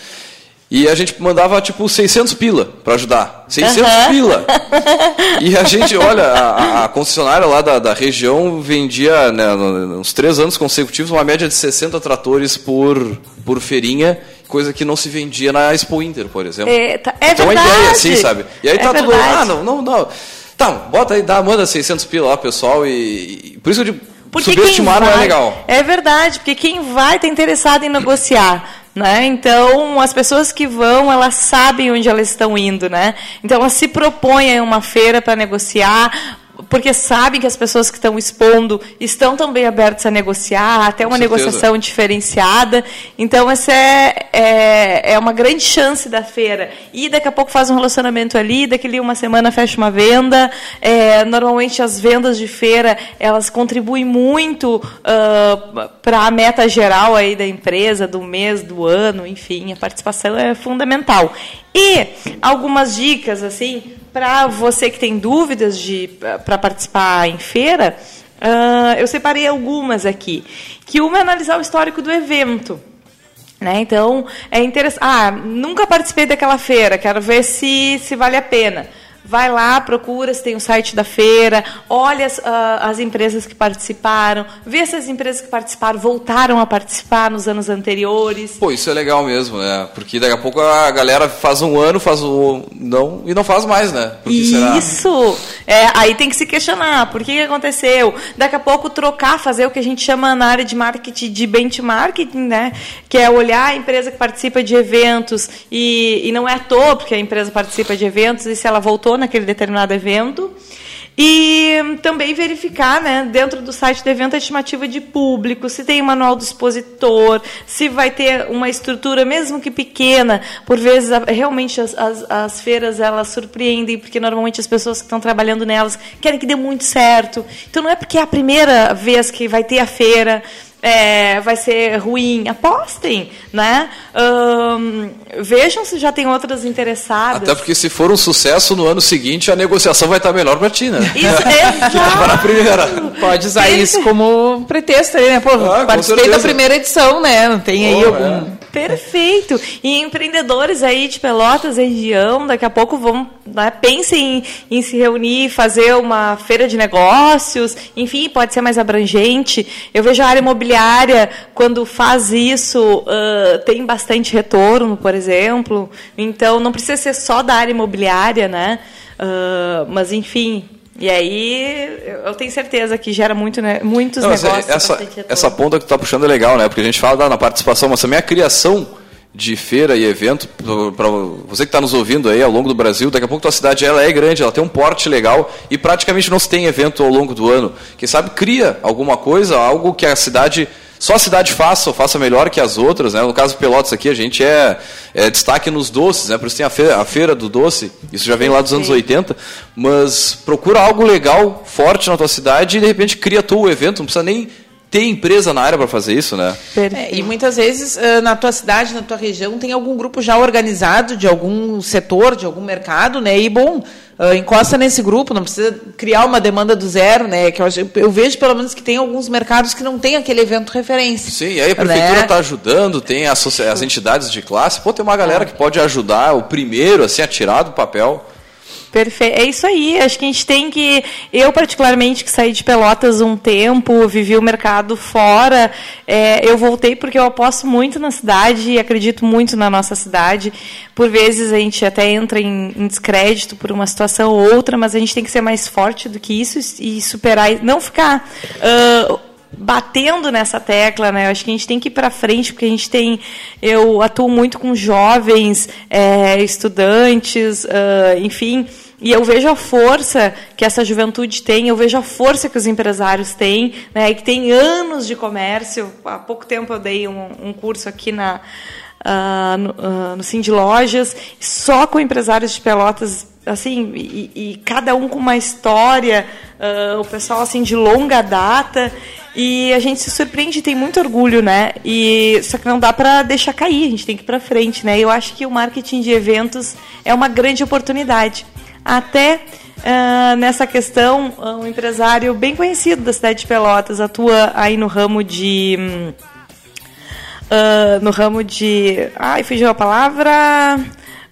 E a gente mandava, tipo, 600 pila para ajudar. 600 Aham. pila! E a gente, olha, a, a concessionária lá da, da região vendia, né, uns três anos consecutivos, uma média de 60 tratores por, por feirinha, coisa que não se vendia na Expo Inter, por exemplo. É, tá- é então verdade. ideia, assim, sabe? E aí É tá tudo, verdade. ah, não, não, não. Tá, bota aí, dá, manda 600 pila lá, pessoal, e, e por isso eu digo, Porque subestimar quem não é vai- legal. É verdade, porque quem vai está interessado em negociar. Né? Então, as pessoas que vão, elas sabem onde elas estão indo. Né? Então, elas se propõem a uma feira para negociar, porque sabem que as pessoas que estão expondo estão também abertas a negociar, até uma negociação diferenciada. Então, essa é, é, é uma grande chance da feira. E daqui a pouco faz um relacionamento ali, daqui ali uma semana fecha uma venda. É, normalmente, as vendas de feira, elas contribuem muito para a meta geral aí da empresa, do mês, do ano, enfim, a participação é fundamental. E algumas dicas, assim, para você que tem dúvidas de para participar em feira, ah, eu separei algumas aqui. Que uma é analisar o histórico do evento. Né? Então, é interessante. Ah, nunca participei daquela feira, quero ver se, se vale a pena. Vai lá, procura se tem o site da feira, olha as, ah, as empresas que participaram, vê se as empresas que participaram voltaram a participar nos anos anteriores. Pô, isso é legal mesmo, né? Porque daqui a pouco a galera faz um ano, faz um. Não, e não faz mais, né? Porque será? Isso! É, aí tem que se questionar, por que, que aconteceu? Daqui a pouco trocar, fazer o que a gente chama na área de marketing de benchmarking, né? Que é olhar a empresa que participa de eventos e, e não é à toa, porque a empresa participa de eventos e se ela voltou naquele determinado evento. E hum, também verificar, né, dentro do site do evento, a estimativa de público, se tem manual do expositor, se vai ter uma estrutura, mesmo que pequena. Por vezes, realmente, as, as, as feiras, elas surpreendem, porque normalmente as pessoas que estão trabalhando nelas querem que dê muito certo. Então, não é porque é a primeira vez que vai ter a feira, é, vai ser ruim. Apostem, né? Um, vejam se já tem outras interessadas. Até porque se for um sucesso no ano seguinte, a negociação vai estar melhor para ti, né? Isso, exato. na primeira. Pode usar isso como pretexto aí, né? Pô, ah, participei da primeira edição, né? Não tem aí algum... É. Perfeito. E empreendedores aí de Pelotas, região, daqui a pouco vão, né, pensem em, em se reunir, fazer uma feira de negócios, enfim, pode ser mais abrangente. Eu vejo a área imobiliária, quando faz isso, uh, tem bastante retorno, por exemplo. Então, não precisa ser só da área imobiliária, né? Uh, mas, enfim, e aí, eu tenho certeza que gera muito, né, muitos Não, negócios. Essa, essa ponta que tu está puxando é legal, né? Porque a gente fala na participação, mas também a criação de feira e evento, para você que está nos ouvindo aí ao longo do Brasil, daqui a pouco tua cidade ela é grande, ela tem um porte legal e praticamente não se tem evento ao longo do ano. Quem sabe cria alguma coisa, algo que a cidade só a cidade faça, ou faça melhor que as outras. Né? No caso do Pelotas aqui, a gente é, é, destaque nos doces, né? por isso tem a feira, a feira do doce, isso já vem lá dos anos 80, mas procura algo legal, forte na tua cidade e de repente cria tu o evento, não precisa nem ter empresa na área para fazer isso, né? É, e muitas vezes na tua cidade, na tua região, tem algum grupo já organizado de algum setor, de algum mercado, né? E bom, Uh, encosta nesse grupo, não precisa criar uma demanda do zero, né? Que eu, eu, vejo pelo menos que tem alguns mercados que não tem aquele evento referência. Sim, e aí a prefeitura está né? ajudando, tem as, as, entidades de classe, pô, tem uma galera é. que pode ajudar o primeiro assim a tirar do papel. Perfeito. É isso aí. Acho que a gente tem que. Eu, particularmente, que saí de Pelotas um tempo, vivi o mercado fora, é, eu voltei porque eu aposto muito na cidade e acredito muito na nossa cidade. Por vezes a gente até entra em, em descrédito por uma situação ou outra, mas a gente tem que ser mais forte do que isso e superar. Não ficar. Uh, batendo nessa tecla, né? Eu acho que a gente tem que ir para frente, porque a gente tem, eu atuo muito com jovens, é, estudantes, uh, enfim, e eu vejo a força que essa juventude tem, eu vejo a força que os empresários têm, né, que tem anos de comércio. Há pouco tempo eu dei um, um curso aqui na, uh, no, uh, no Cindy Lojas, só com empresários de Pelotas, assim, e, e cada um com uma história, uh, o pessoal assim de longa data. E a gente se surpreende, tem muito orgulho, né? E só que não dá para deixar cair, a gente tem que ir para frente, né? Eu acho que o marketing de eventos é uma grande oportunidade até uh, nessa questão, um empresário bem conhecido da cidade de Pelotas atua aí no ramo de. Uh, no ramo de. Ai, fugiu a palavra.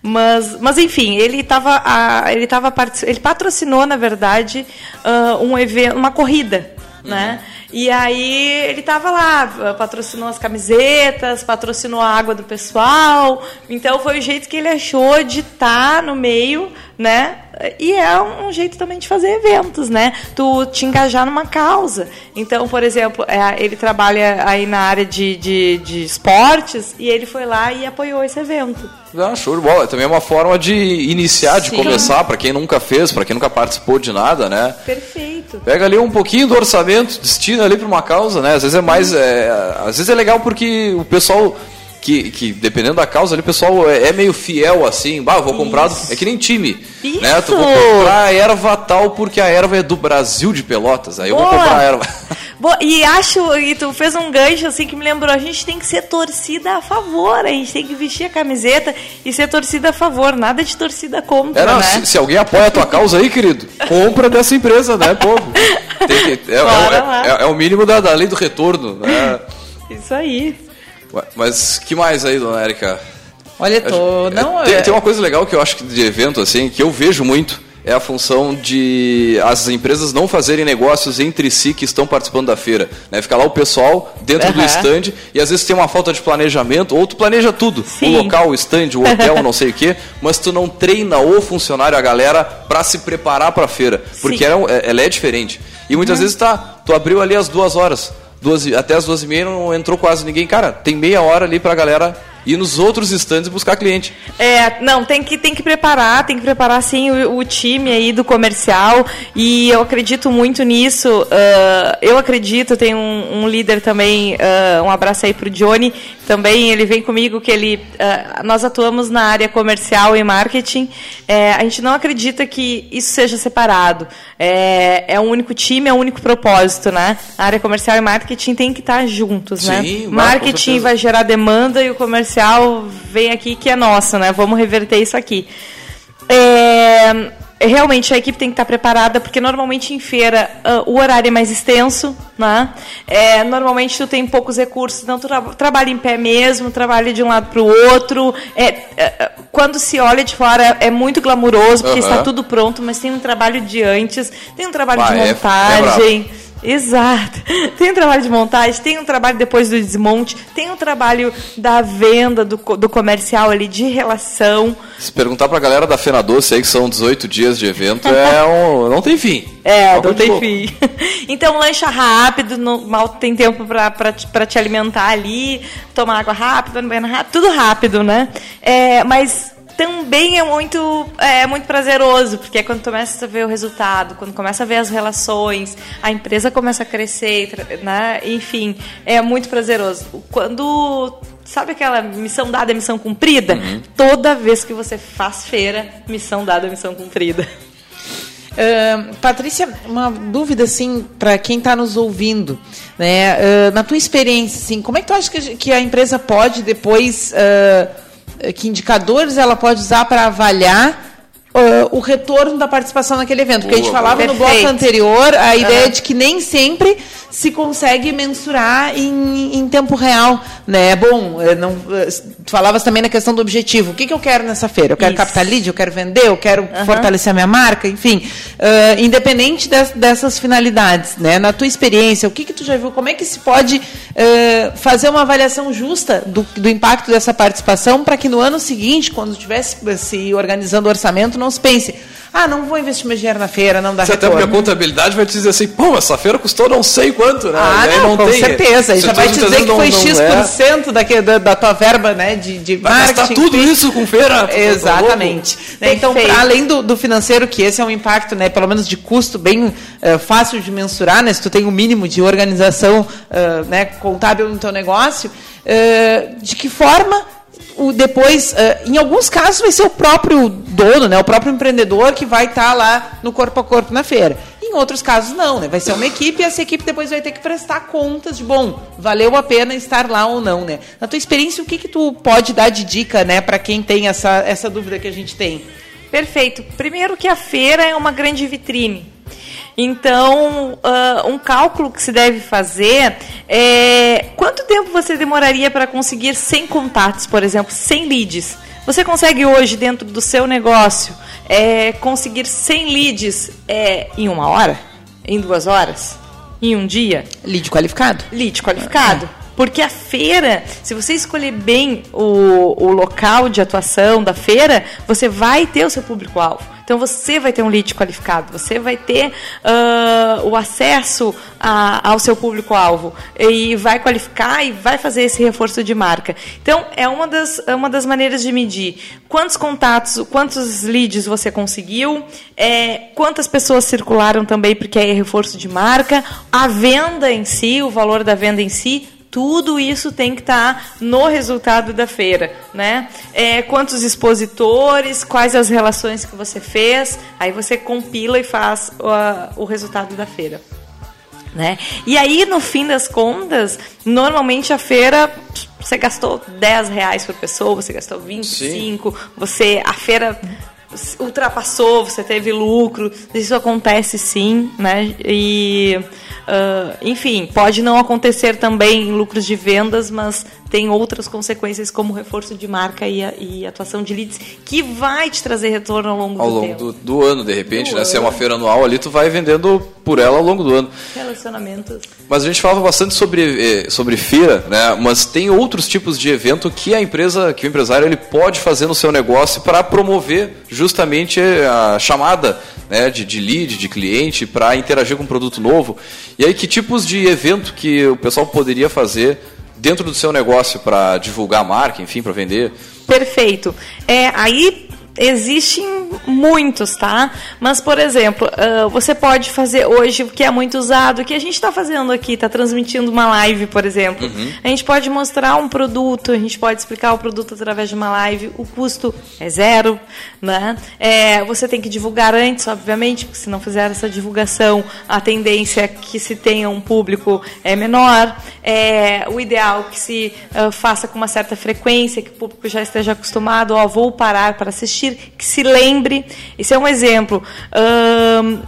Mas, mas enfim, ele estava ele tava ele patrocinou na verdade uh, um evento, uma corrida, né? Uhum. E aí ele estava lá, patrocinou as camisetas, patrocinou a água do pessoal. Então foi o jeito que ele achou de estar tá no meio, né? E é um jeito também de fazer eventos, né? Tu te engajar numa causa. Então, por exemplo, é, ele trabalha aí na área de, de, de esportes e ele foi lá e apoiou esse evento. Ah, show de bola. Também é uma forma de iniciar, de Sim. começar, para quem nunca fez, para quem nunca participou de nada, né? Perfeito. Pega ali um pouquinho do orçamento, destina ali para uma causa, né? Às vezes é mais. É, às vezes é legal porque o pessoal. Que, que, dependendo da causa ali, o pessoal é, é meio fiel assim, bah, vou comprar. Isso. É que nem time. Isso. Né? Tu vou comprar a erva tal porque a erva é do Brasil de Pelotas. Aí Boa. eu vou comprar a erva. Boa. E acho, e tu fez um gancho assim que me lembrou, a gente tem que ser torcida a favor, a gente tem que vestir a camiseta e ser torcida a favor, nada de torcida contra. É, não, né? se, se, alguém apoia a tua causa aí, querido, compra dessa empresa, né, povo? Que, é, é, é, é, o mínimo da, da lei do retorno. Né? Isso aí. Mas que mais aí, dona Érica? Olha, tô. Não, tem, tem, uma coisa legal que eu acho que de evento, assim, que eu vejo muito é a função de as empresas não fazerem negócios entre si que estão participando da feira. Né? Fica lá o pessoal dentro uhum. do stand e às vezes tem uma falta de planejamento, ou tu planeja tudo, Sim. o local, o stand, o hotel, não sei o quê, mas tu não treina o funcionário, a galera, para se preparar para a feira, porque ela, é, ela, é diferente. E muitas uhum. vezes tá, tu abriu ali às duas horas, duas, até as duas e meia não entrou quase ninguém. Cara, tem meia hora ali para a galera ir nos outros stands e buscar cliente. É, não, tem que, tem que preparar, tem que preparar sim o, o time aí do comercial e eu acredito muito nisso. Uh, eu acredito, tem um, um líder também, uh, um abraço aí pro Johnny, também ele vem comigo que ele uh, nós atuamos na área comercial e marketing. É, a gente não acredita que isso seja separado. É, é um único time, é um único propósito, né? A área comercial e marketing tem que estar juntos, né? Sim, né? Marketing vai gerar demanda e o comercial vem aqui que é nosso, né? Vamos reverter isso aqui. É, realmente a equipe tem que estar preparada, porque normalmente em feira uh, o horário é mais extenso, né? É, normalmente tu tem poucos recursos, então tu tra trabalha em pé mesmo, trabalha de um lado para o outro. É, é, quando se olha de fora é muito glamuroso, porque está tudo pronto, mas tem um trabalho de antes, tem um trabalho de é montagem. Exato. Tem um trabalho de montagem, tem um trabalho depois do desmonte, tem um trabalho da venda, do, do comercial ali, de relação. Se perguntar pra galera da Fena Doce aí, que são 18 dias de evento, é um, não tem fim. É, não tem fim. então, lancha rápido, no, mal tem tempo para te alimentar ali, tomar água banheiro rápido, tudo rápido, né? É, mas também é muito, é muito prazeroso, porque é quando começa a ver o resultado, quando começa a ver as relações, a empresa começa a crescer, né? enfim, é muito prazeroso. Quando sabe aquela missão dada é missão cumprida? Uhum. Toda vez que você faz feira, missão dada é missão cumprida. Uh, Patrícia, uma dúvida assim para quem está nos ouvindo, né? Uh, na tua experiência, assim, como é que tu acha que, a empresa pode depois uh, que indicadores ela pode usar para avaliar Uh, o retorno da participação naquele evento. Porque a gente falava no bloco anterior a ideia de que nem sempre se consegue mensurar em, em tempo real. Né? Bom, eh, não, eh, tu falavas também na questão do objetivo. O que, que eu quero nessa feira? Eu quero Isso. captar lead, eu quero vender, eu quero uhum. fortalecer a minha marca, enfim. Uh, independente de, dessas finalidades, né? na tua experiência, o que, que tu já viu? Como é que se pode uh, fazer uma avaliação justa do, do impacto dessa participação para que no ano seguinte, quando estivesse se organizando o orçamento, não se pense ah, não vou investir meu dinheiro na feira, não dá Você retorno. Até porque a contabilidade vai te dizer assim, pô, essa feira custou não sei quanto, né? Ah, não, não, com tem, certeza. Já vai te dizer que foi X% é. da, da, da, tua verba né, de, de vai marketing. gastar tudo isso com feira? Exatamente. Né, então, além do, do, financeiro, que esse é um impacto, né, pelo menos de custo, bem uh, fácil de mensurar, né? Se tu tem o um mínimo de organização uh, né, contábil no teu negócio, uh, de que forma o, depois, uh, em alguns casos, vai ser o próprio dono, né, o próprio empreendedor que vai estar tá lá no corpo a corpo na feira. Em outros casos, não, né? Vai ser uma equipe e essa equipe depois vai ter que prestar contas de, bom, valeu a pena estar lá ou não, né? Na tua experiência, o que, que tu pode dar de dica, né, para quem tem essa, essa dúvida que a gente tem? Perfeito. Primeiro que a feira é uma grande vitrine. Então, uh, um cálculo que se deve fazer é quanto tempo você demoraria para conseguir 100 contatos, por exemplo, 100 leads? Você consegue hoje, dentro do seu negócio, é, conseguir 100 leads é, em uma hora? Em duas horas? Em um dia? Lead qualificado? Lead qualificado. É. Porque a feira, se você escolher bem o, o local de atuação da feira, você vai ter o seu público-alvo. Então você vai ter um lead qualificado, você vai ter uh, o acesso a, ao seu público-alvo e vai qualificar e vai fazer esse reforço de marca. Então é uma das, é uma das maneiras de medir quantos contatos, quantos leads você conseguiu, é, quantas pessoas circularam também porque é reforço de marca, a venda em si, o valor da venda em si, tudo isso tem que estar tá no resultado da feira, né? É, quantos expositores, quais as relações que você fez, aí você compila e faz o, o resultado da feira. Né? E aí, no fim das contas, normalmente a feira você gastou 10 reais por pessoa, você gastou 25, Sim. você a feira ultrapassou, você teve lucro, isso acontece sim, né? E Uh, enfim, pode não acontecer também lucros de vendas, mas tem outras consequências como reforço de marca e, a, e atuação de leads que vai te trazer retorno ao longo ao do longo tempo. Do, do ano, de repente, do né? Ano. Se é uma feira anual ali, tu vai vendendo por ela ao longo do ano. Relacionamentos. Mas a gente falava bastante sobre, eh, sobre feira, né? Mas tem outros tipos de evento que a empresa, que o empresário ele pode fazer no seu negócio para promover justamente a chamada né, de, de lead, de cliente, para interagir com um produto novo. E aí, que tipos de evento que o pessoal poderia fazer dentro do seu negócio para divulgar a marca, enfim, para vender? Perfeito. É, aí Existem muitos, tá? Mas, por exemplo, uh, você pode fazer hoje o que é muito usado, o que a gente está fazendo aqui, está transmitindo uma live, por exemplo. Uhum. A gente pode mostrar um produto, a gente pode explicar o produto através de uma live, o custo é zero, né? É, você tem que divulgar antes, obviamente, porque se não fizer essa divulgação, a tendência é que se tenha um público é menor. É, o ideal é que se uh, faça com uma certa frequência, que o público já esteja acostumado, ó, vou parar para assistir que se lembre. Esse é um exemplo.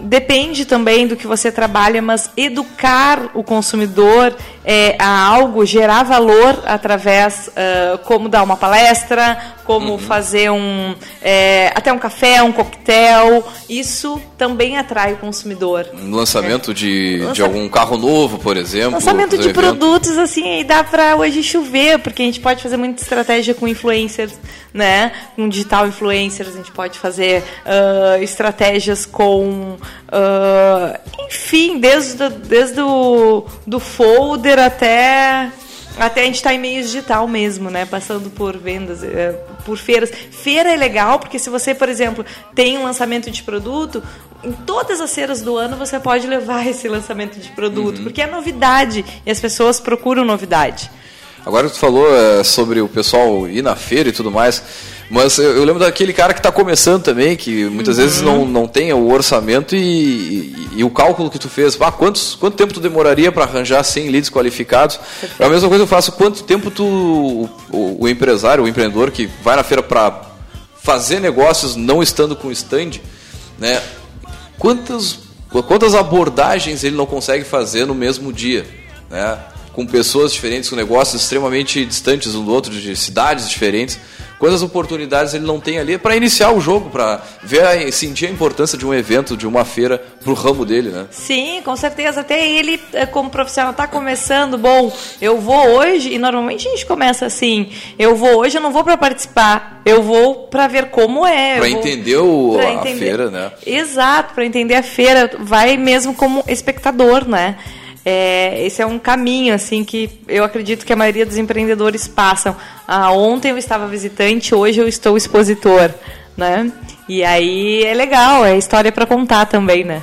depende também do que você trabalha, mas educar o consumidor é, a algo, gerar valor através, uh, como dar uma palestra, como uhum. fazer um é, até um café, um coquetel, isso também atrai o consumidor. Um lançamento é. de, Lança... de algum carro novo, por exemplo. Lançamento de evento. produtos, assim, dá para hoje chover, porque a gente pode fazer muita estratégia com influencers, né? Com digital influencers, a gente pode fazer uh, estratégias com, uh, enfim, desde, desde o do folder até até a gente está em meio digital mesmo, né? Passando por vendas, é, por feiras. Feira é legal porque se você, por exemplo, tem um lançamento de produto, em todas as feiras do ano você pode levar esse lançamento de produto, uhum. porque é novidade e as pessoas procuram novidade. Agora tu falou é, sobre o pessoal ir na feira e tudo mais. Mas eu, eu lembro daquele cara que está começando também, que muitas uhum. vezes não, não tem o orçamento e, e, e, o cálculo que tu fez. Ah, quantos, quanto tempo tu demoraria para arranjar 100 leads qualificados? Perfeito. É a mesma coisa eu faço. Quanto tempo tu, o, o, o empresário, o empreendedor que vai na feira para fazer negócios não estando com stand, né? Quantas, quantas abordagens ele não consegue fazer no mesmo dia, né? Com pessoas diferentes, com negócios extremamente distantes um do outro, de cidades diferentes quantas oportunidades ele não tem ali para iniciar o jogo, para ver, sentir a importância de um evento, de uma feira para o ramo dele, né? Sim, com certeza. Até ele, é, como profissional, está começando. Bom, eu vou hoje e normalmente a gente começa assim. Eu vou hoje, eu não vou para participar. Eu vou para ver como é. Para entender o, a entender. feira, né? Exato, para entender a feira. Vai mesmo como espectador, né? É, esse é um caminho assim que eu acredito que a maioria dos empreendedores passam. Ah, ontem eu estava visitante, hoje eu estou expositor, né? E aí é legal, é história para contar também, né?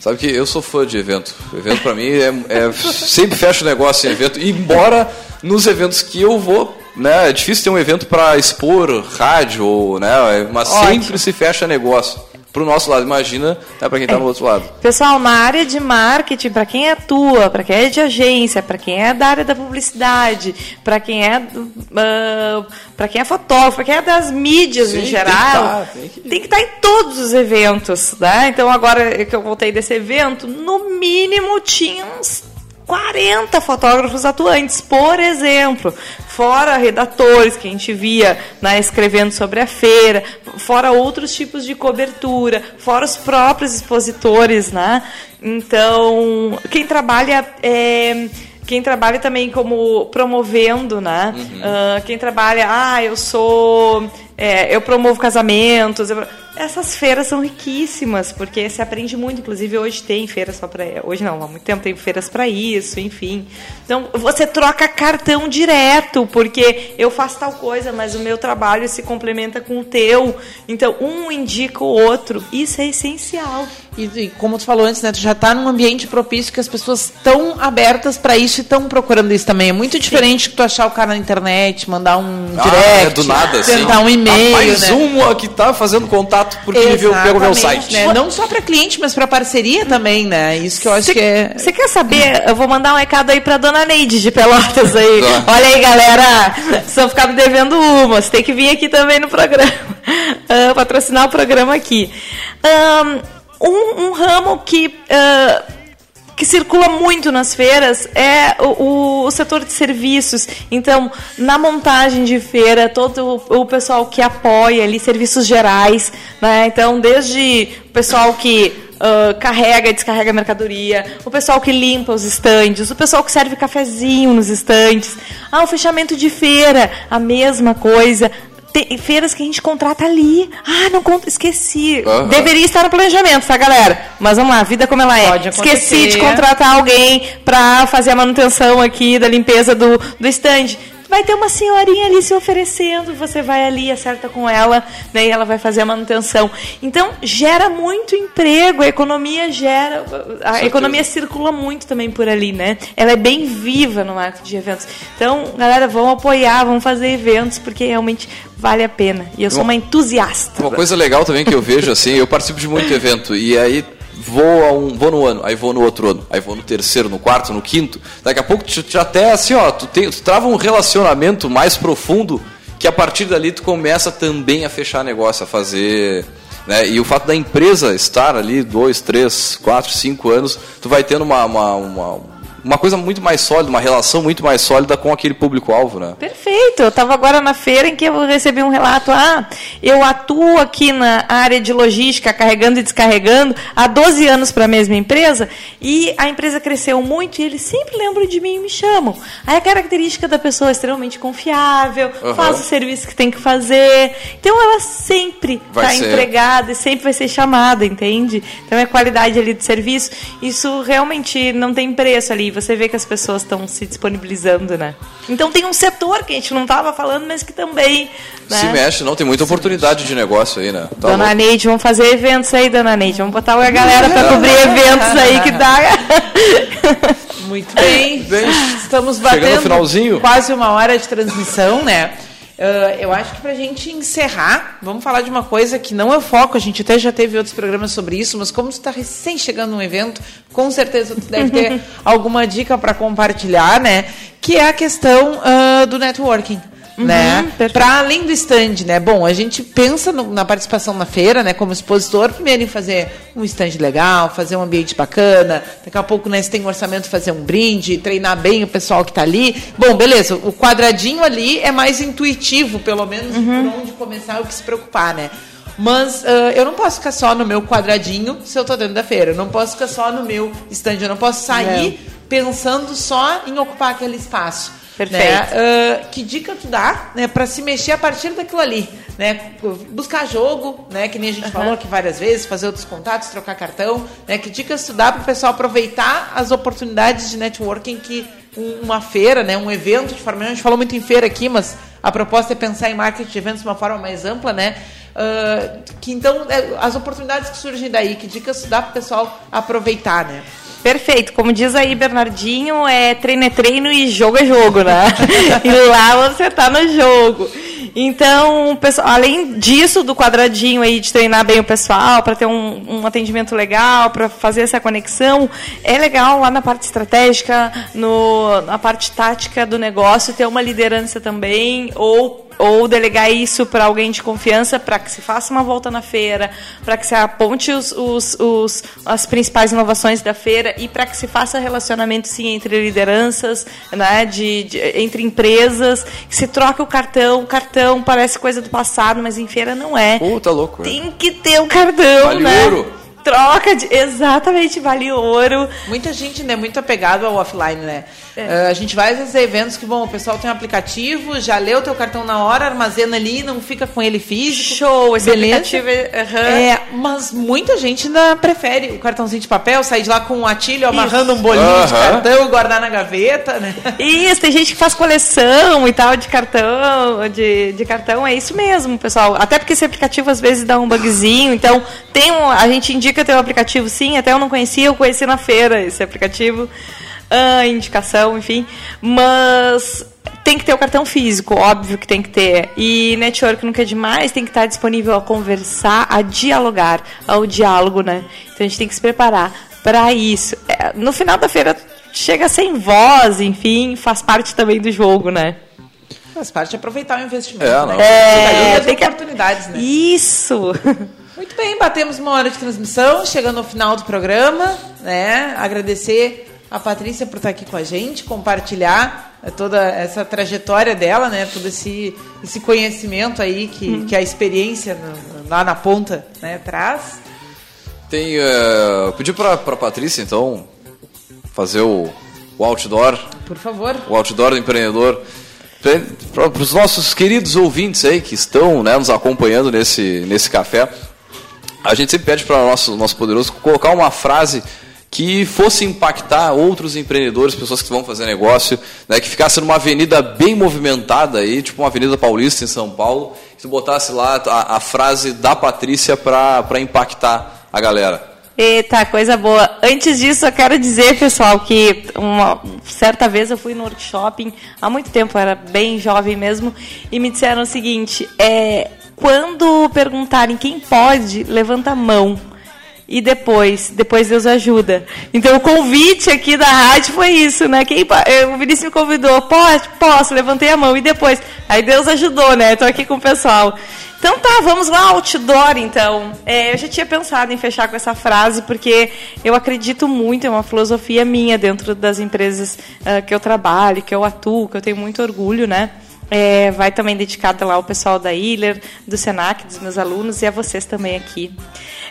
Sabe que eu sou fã de evento. evento para mim é, é sempre fecha o negócio em evento. Embora nos eventos que eu vou, né, é difícil ter um evento para expor rádio, né, mas Ótimo. sempre se fecha negócio para o nosso lado, imagina né, para quem está é. no outro lado. Pessoal, na área de marketing, para quem atua, para quem é de agência, para quem é da área da publicidade, para quem é uh, ah, para quem é fotógrafo, para quem é das mídias Sim, em geral, tem que, tem que estar tá em todos os eventos, né? Então agora que eu voltei desse evento, no mínimo tinha uns 40 fotógrafos atuantes, por exemplo, fora redatores que a gente via né, escrevendo sobre a feira, fora outros tipos de cobertura, fora os próprios expositores, né? Então, quem trabalha é, quem trabalha também como promovendo, né? Uhum. Uh, quem trabalha, ah, eu sou, é, eu promovo casamentos. Eu, essas feiras são riquíssimas, porque se aprende muito. Inclusive, hoje tem feiras só para. Hoje não, há muito tempo tem feiras para isso, enfim. Então, você troca cartão direto, porque eu faço tal coisa, mas o meu trabalho se complementa com o teu. Então, um indica o outro. Isso é essencial. E, e como tu falou antes, né, tu já está num ambiente propício que as pessoas estão abertas para isso e estão procurando isso também. É muito diferente Sim. que tu achar o cara na internet, mandar um ah, direct, é do nada, tentar assim. um e-mail. Ah, mais né? um que está fazendo contato porque viu, pegou meu site. Né? Não só para cliente, mas para parceria também, né? Isso que eu acho cê, que é. Você quer saber? Eu vou mandar um recado aí para dona Neide de Pelotas aí. Olha aí, galera. Só ficar me devendo uma. Você tem que vir aqui também no programa. Uh, patrocinar o programa aqui. Um, um ramo que. Uh, que circula muito nas feiras é o, o, setor de serviços. Então, na montagem de feira, todo o, o pessoal que apoia ali, serviços gerais, né? Então, desde o pessoal que uh, carrega e descarrega mercadoria, o pessoal que limpa os estandes, o pessoal que serve cafezinho nos estandes, ah, o fechamento de feira, a mesma coisa tem feiras que a gente contrata ali. Ah, não conta, esqueci. Uhum. Deveria estar no planejamento, tá, galera? Mas vamos lá, vida como ela é. Pode esqueci de contratar alguém para fazer a manutenção aqui da limpeza do, do stand vai ter uma senhorinha ali se oferecendo, você vai ali, acerta com ela, daí ela vai fazer a manutenção. Então, gera muito emprego, a economia gera, a economia circula muito também por ali, né? Ela é bem viva no marketing de eventos. Então, galera, vão apoiar, vão fazer eventos, porque realmente vale a pena. E eu sou uma entusiasta. Uma coisa legal também que eu vejo, assim, eu participo de muito evento, e aí vou, um, vou no ano, aí vou no outro ano, aí vou no terceiro, no quarto, no quinto. Daqui a pouco tu, tu até assim, ó, tu, tem, tu trava um relacionamento mais profundo que a partir dali tu começa também a fechar negócio, a fazer. Né? E o fato da empresa estar ali dois, três, quatro, cinco anos, tu vai tendo uma, uma, uma uma coisa muito mais sólida, uma relação muito mais sólida com aquele público-alvo, né? Perfeito. Eu estava agora na feira em que eu recebi um relato. Ah, eu atuo aqui na área de logística, carregando e descarregando, há 12 anos para a mesma empresa, e a empresa cresceu muito e eles sempre lembram de mim e me chamam. Aí a característica da pessoa é extremamente confiável, uhum. faz o serviço que tem que fazer. Então ela sempre está empregada e sempre vai ser chamada, entende? Então é qualidade ali do serviço. Isso realmente não tem preço ali você vê que as pessoas estão se disponibilizando, né? Então tem um setor que a gente não estava falando, mas que também. Né? Se mexe, não, tem muita oportunidade de negócio aí, né? Tá dona louco. Neide, vamos fazer eventos aí, dona Neide. Vamos botar a galera para cobrir eventos aí que dá. Muito bem. bem Estamos batendo quase uma hora de transmissão, né? Uh, eu acho que para a gente encerrar, vamos falar de uma coisa que não é foco, a gente até já teve outros programas sobre isso, mas como tu está recém chegando num evento, com certeza tu deve ter alguma dica para compartilhar, né? Que é a questão uh, do networking uhum, né? Para além do stand, né? Bom, a gente pensa no, na participação na feira, né? Como expositor, primeiro em fazer um stand legal, fazer um ambiente bacana. Daqui a pouco, né? Se tem um orçamento, fazer um brinde, treinar bem o pessoal que está ali. Bom, beleza. O quadradinho ali é mais intuitivo, pelo menos, uhum. por onde começar o que se preocupar, né? Mas uh, eu não posso ficar só no meu quadradinho se eu estou dentro da feira. Eu não posso ficar só no meu stand. Eu não posso sair é. pensando só em ocupar aquele espaço. Perfeito. Né? Uh, que dica tu dá né, para se mexer a partir daquilo ali? Né? Buscar jogo, né, que nem a gente uhum. falou aqui várias vezes, fazer outros contatos, trocar cartão. Né? Que dicas tu dá para o pessoal aproveitar as oportunidades de networking que uma feira, né, um evento de forma. A gente falou muito em feira aqui, mas a proposta é pensar em marketing de eventos de uma forma mais ampla, né? Uh, que então é, as oportunidades que surgem daí, que dicas dá para o pessoal aproveitar, né? Perfeito. Como diz aí Bernardinho, é treino é treino e jogo é jogo, né? e lá você tá no jogo. Então, pessoal, além disso, do quadradinho aí de treinar bem o pessoal, para ter um, um, atendimento legal, para fazer essa conexão, é legal lá na parte estratégica, no, na parte tática do negócio, ter uma liderança também, ou ou delegar isso para alguém de confiança para que se faça uma volta na feira, para que se aponte os, os, os, as principais inovações da feira e para que se faça relacionamento sim entre lideranças, né, de, de, entre empresas, que se troque o cartão, o cartão parece coisa do passado, mas em feira não é. Puta louco. Tem é. que ter o cartão, vale né? Ouro. Troca de. Exatamente, vale ouro. Muita gente, né, muito apegado ao offline, né? É. Uh, a gente vai às eventos que, bom, o pessoal tem um aplicativo, já lê o teu cartão na hora, armazena ali, não fica com ele físico. Show, esse beleza. aplicativo é, uhum. é... Mas muita gente ainda prefere o cartãozinho de papel, sair de lá com um atilho, amarrando um bolinho uhum. de cartão guardar na gaveta, né? Isso, tem gente que faz coleção e tal de cartão, de, de cartão, é isso mesmo, pessoal. Até porque esse aplicativo às vezes dá um bugzinho, então tem um, a gente indica ter o um aplicativo sim, até eu não conhecia, eu conheci na feira esse aplicativo a indicação, enfim. Mas tem que ter o cartão físico, óbvio que tem que ter. E network nunca é demais, tem que estar disponível a conversar, a dialogar, ao diálogo, né? Então a gente tem que se preparar para isso. É, no final da feira chega sem voz, enfim, faz parte também do jogo, né? Faz parte de aproveitar o investimento, é, né? É, tem que... oportunidades, né? Isso! Muito bem, batemos uma hora de transmissão, chegando ao final do programa, né? Agradecer a Patrícia por estar aqui com a gente, compartilhar toda essa trajetória dela, né? Todo esse, esse conhecimento aí que, hum. que a experiência lá na ponta né, traz. Tem, uh, pedir para a Patrícia, então, fazer o, o outdoor. Por favor. O outdoor do empreendedor. Para os nossos queridos ouvintes aí que estão né, nos acompanhando nesse, nesse café, a gente sempre pede para o nosso, nosso poderoso colocar uma frase que fosse impactar outros empreendedores, pessoas que vão fazer negócio, né, que ficasse numa avenida bem movimentada aí, tipo uma Avenida Paulista em São Paulo, que botasse lá a, a frase da Patrícia para impactar a galera. Eita, coisa boa. Antes disso, eu quero dizer, pessoal, que uma certa vez eu fui no workshop, há muito tempo, era bem jovem mesmo, e me disseram o seguinte: é, quando perguntarem quem pode, levanta a mão. E depois, depois Deus ajuda. Então o convite aqui da rádio foi isso, né? Quem, o Vinícius me convidou, pode, posso, levantei a mão. E depois, aí Deus ajudou, né? Estou aqui com o pessoal. Então tá, vamos lá, outdoor então. É, eu já tinha pensado em fechar com essa frase, porque eu acredito muito, é uma filosofia minha dentro das empresas uh, que eu trabalho, que eu atuo, que eu tenho muito orgulho, né? É, vai também dedicada lá ao pessoal da Iller, do Senac, dos meus alunos e a vocês também aqui.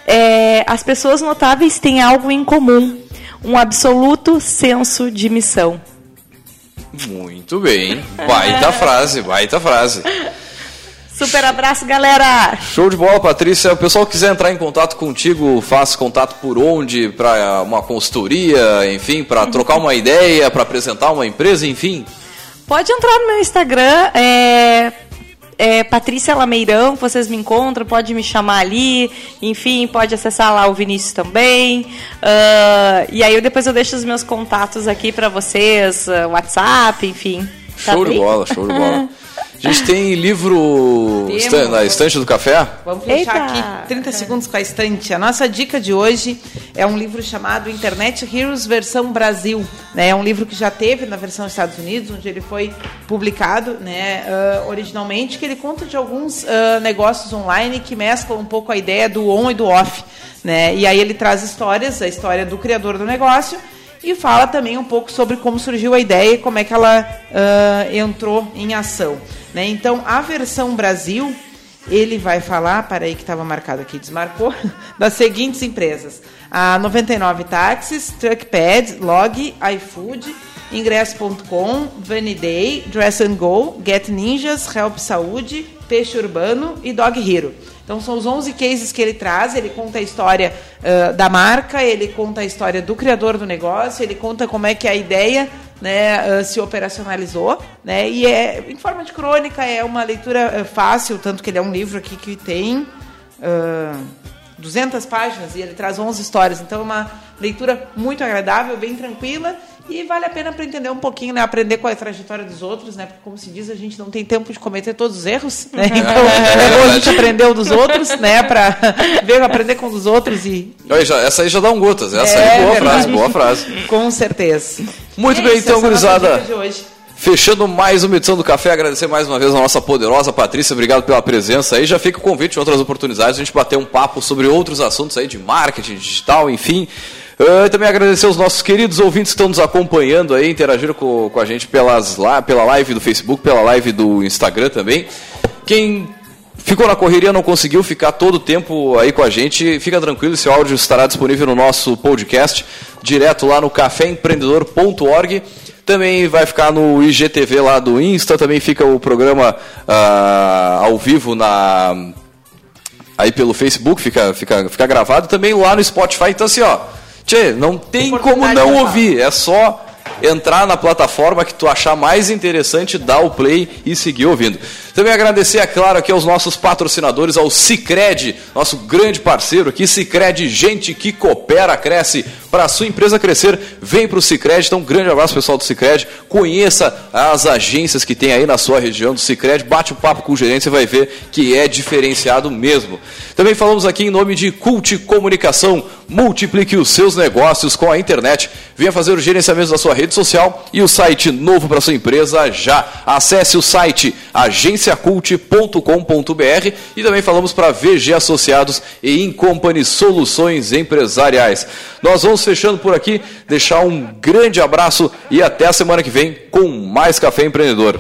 É, as pessoas notáveis têm algo em comum, um absoluto senso de missão. Muito bem, baita frase, baita frase. Super abraço, galera! Show de bola, Patrícia. O pessoal quiser entrar em contato contigo, faz contato por onde? Para uma consultoria, enfim, para trocar uma ideia, para apresentar uma empresa, enfim? Pode entrar no meu Instagram, é, é, Patrícia Lameirão, vocês me encontram, pode me chamar ali, enfim, pode acessar lá o Vinícius também. Uh, e aí eu, depois eu deixo os meus contatos aqui para vocês, uh, WhatsApp, enfim. Tá show bem? de bola, show de bola. A gente tem livro Temos. na estante do café? Vamos fechar Eita. aqui 30 segundos com a estante. A nossa dica de hoje é um livro chamado Internet Heroes versão Brasil. Né? É um livro que já teve na versão Estados Unidos, onde ele foi publicado né, uh, originalmente, que ele conta de alguns uh, negócios online que mesclam um pouco a ideia do on e do off. Né? E aí ele traz histórias, a história do criador do negócio e fala também um pouco sobre como surgiu a ideia e como é que ela uh, entrou em ação. Né? Então, a versão Brasil, ele vai falar, para aí que estava marcado aqui, desmarcou, das seguintes empresas. A 99 Táxis, Truckpad, Log, iFood, Ingresso.com, Vaniday, Dress and Go, Get Ninjas, Help Saúde, Peixe Urbano e Dog Hero. Então são os 11 cases que ele traz, ele conta a história uh, da marca, ele conta a história do criador do negócio, ele conta como é que a ideia né, uh, se operacionalizou, né, e é em forma de crônica, é uma leitura uh, fácil, tanto que ele é um livro aqui que tem 200 páginas e ele traz 11 histórias, então é uma leitura muito agradável, bem tranquila e vale a pena para entender um pouquinho, né? Aprender com a trajetória dos outros, né? Porque, como se diz, a gente não tem tempo de cometer todos os erros, né? Então, é bom a gente aprender um dos outros, né? Para ver, aprender com os outros e... essa aí já dá um gotas. Essa é, aí, boa verdade. frase, boa frase. Com certeza. Muito é bem, isso, então, gurizada. Fechando mais uma edição do Café, agradecer mais uma vez a nossa poderosa Patrícia, obrigado pela presença aí. Já fica o convite em outras oportunidades, a gente bater um papo sobre outros assuntos aí de marketing digital, enfim. Uh, também agradecer aos nossos queridos ouvintes que estão nos acompanhando aí, interagiram com, com a gente pelas, lá, pela live do Facebook, pela live do Instagram também. Quem ficou na correria, não conseguiu ficar todo o tempo aí com a gente, fica tranquilo, esse áudio estará disponível no nosso podcast, direto lá no caféempreendedor.org. Também vai ficar no IGTV lá do Insta, também fica o programa uh, ao vivo na aí pelo Facebook, fica, fica, fica gravado, também lá no Spotify. Então assim, ó, Tchê, não tem como não ouvir, é só entrar na plataforma que tu achar mais interessante, dar o play e seguir ouvindo. Também agradecer, é claro, aqui aos nossos patrocinadores, ao Cicred, nosso grande parceiro aqui, Cicred, gente que coopera, cresce. Para a sua empresa crescer, vem para o Cicred. Então, um grande abraço pessoal do Cicred. Conheça as agências que tem aí na sua região do Cicred. Bate um papo com o gerente, você vai ver que é diferenciado mesmo. Também falamos aqui em nome de Cult Comunicação. Multiplique os seus negócios com a internet. Venha fazer o gerenciamento da sua rede social e o site novo para sua empresa já. Acesse o site agência agenciacult.com.br e também falamos para VG Associados e Incompany Soluções Empresariais. Nós vamos fechando por aqui, deixar um grande abraço e até a semana que vem com mais Café Empreendedor.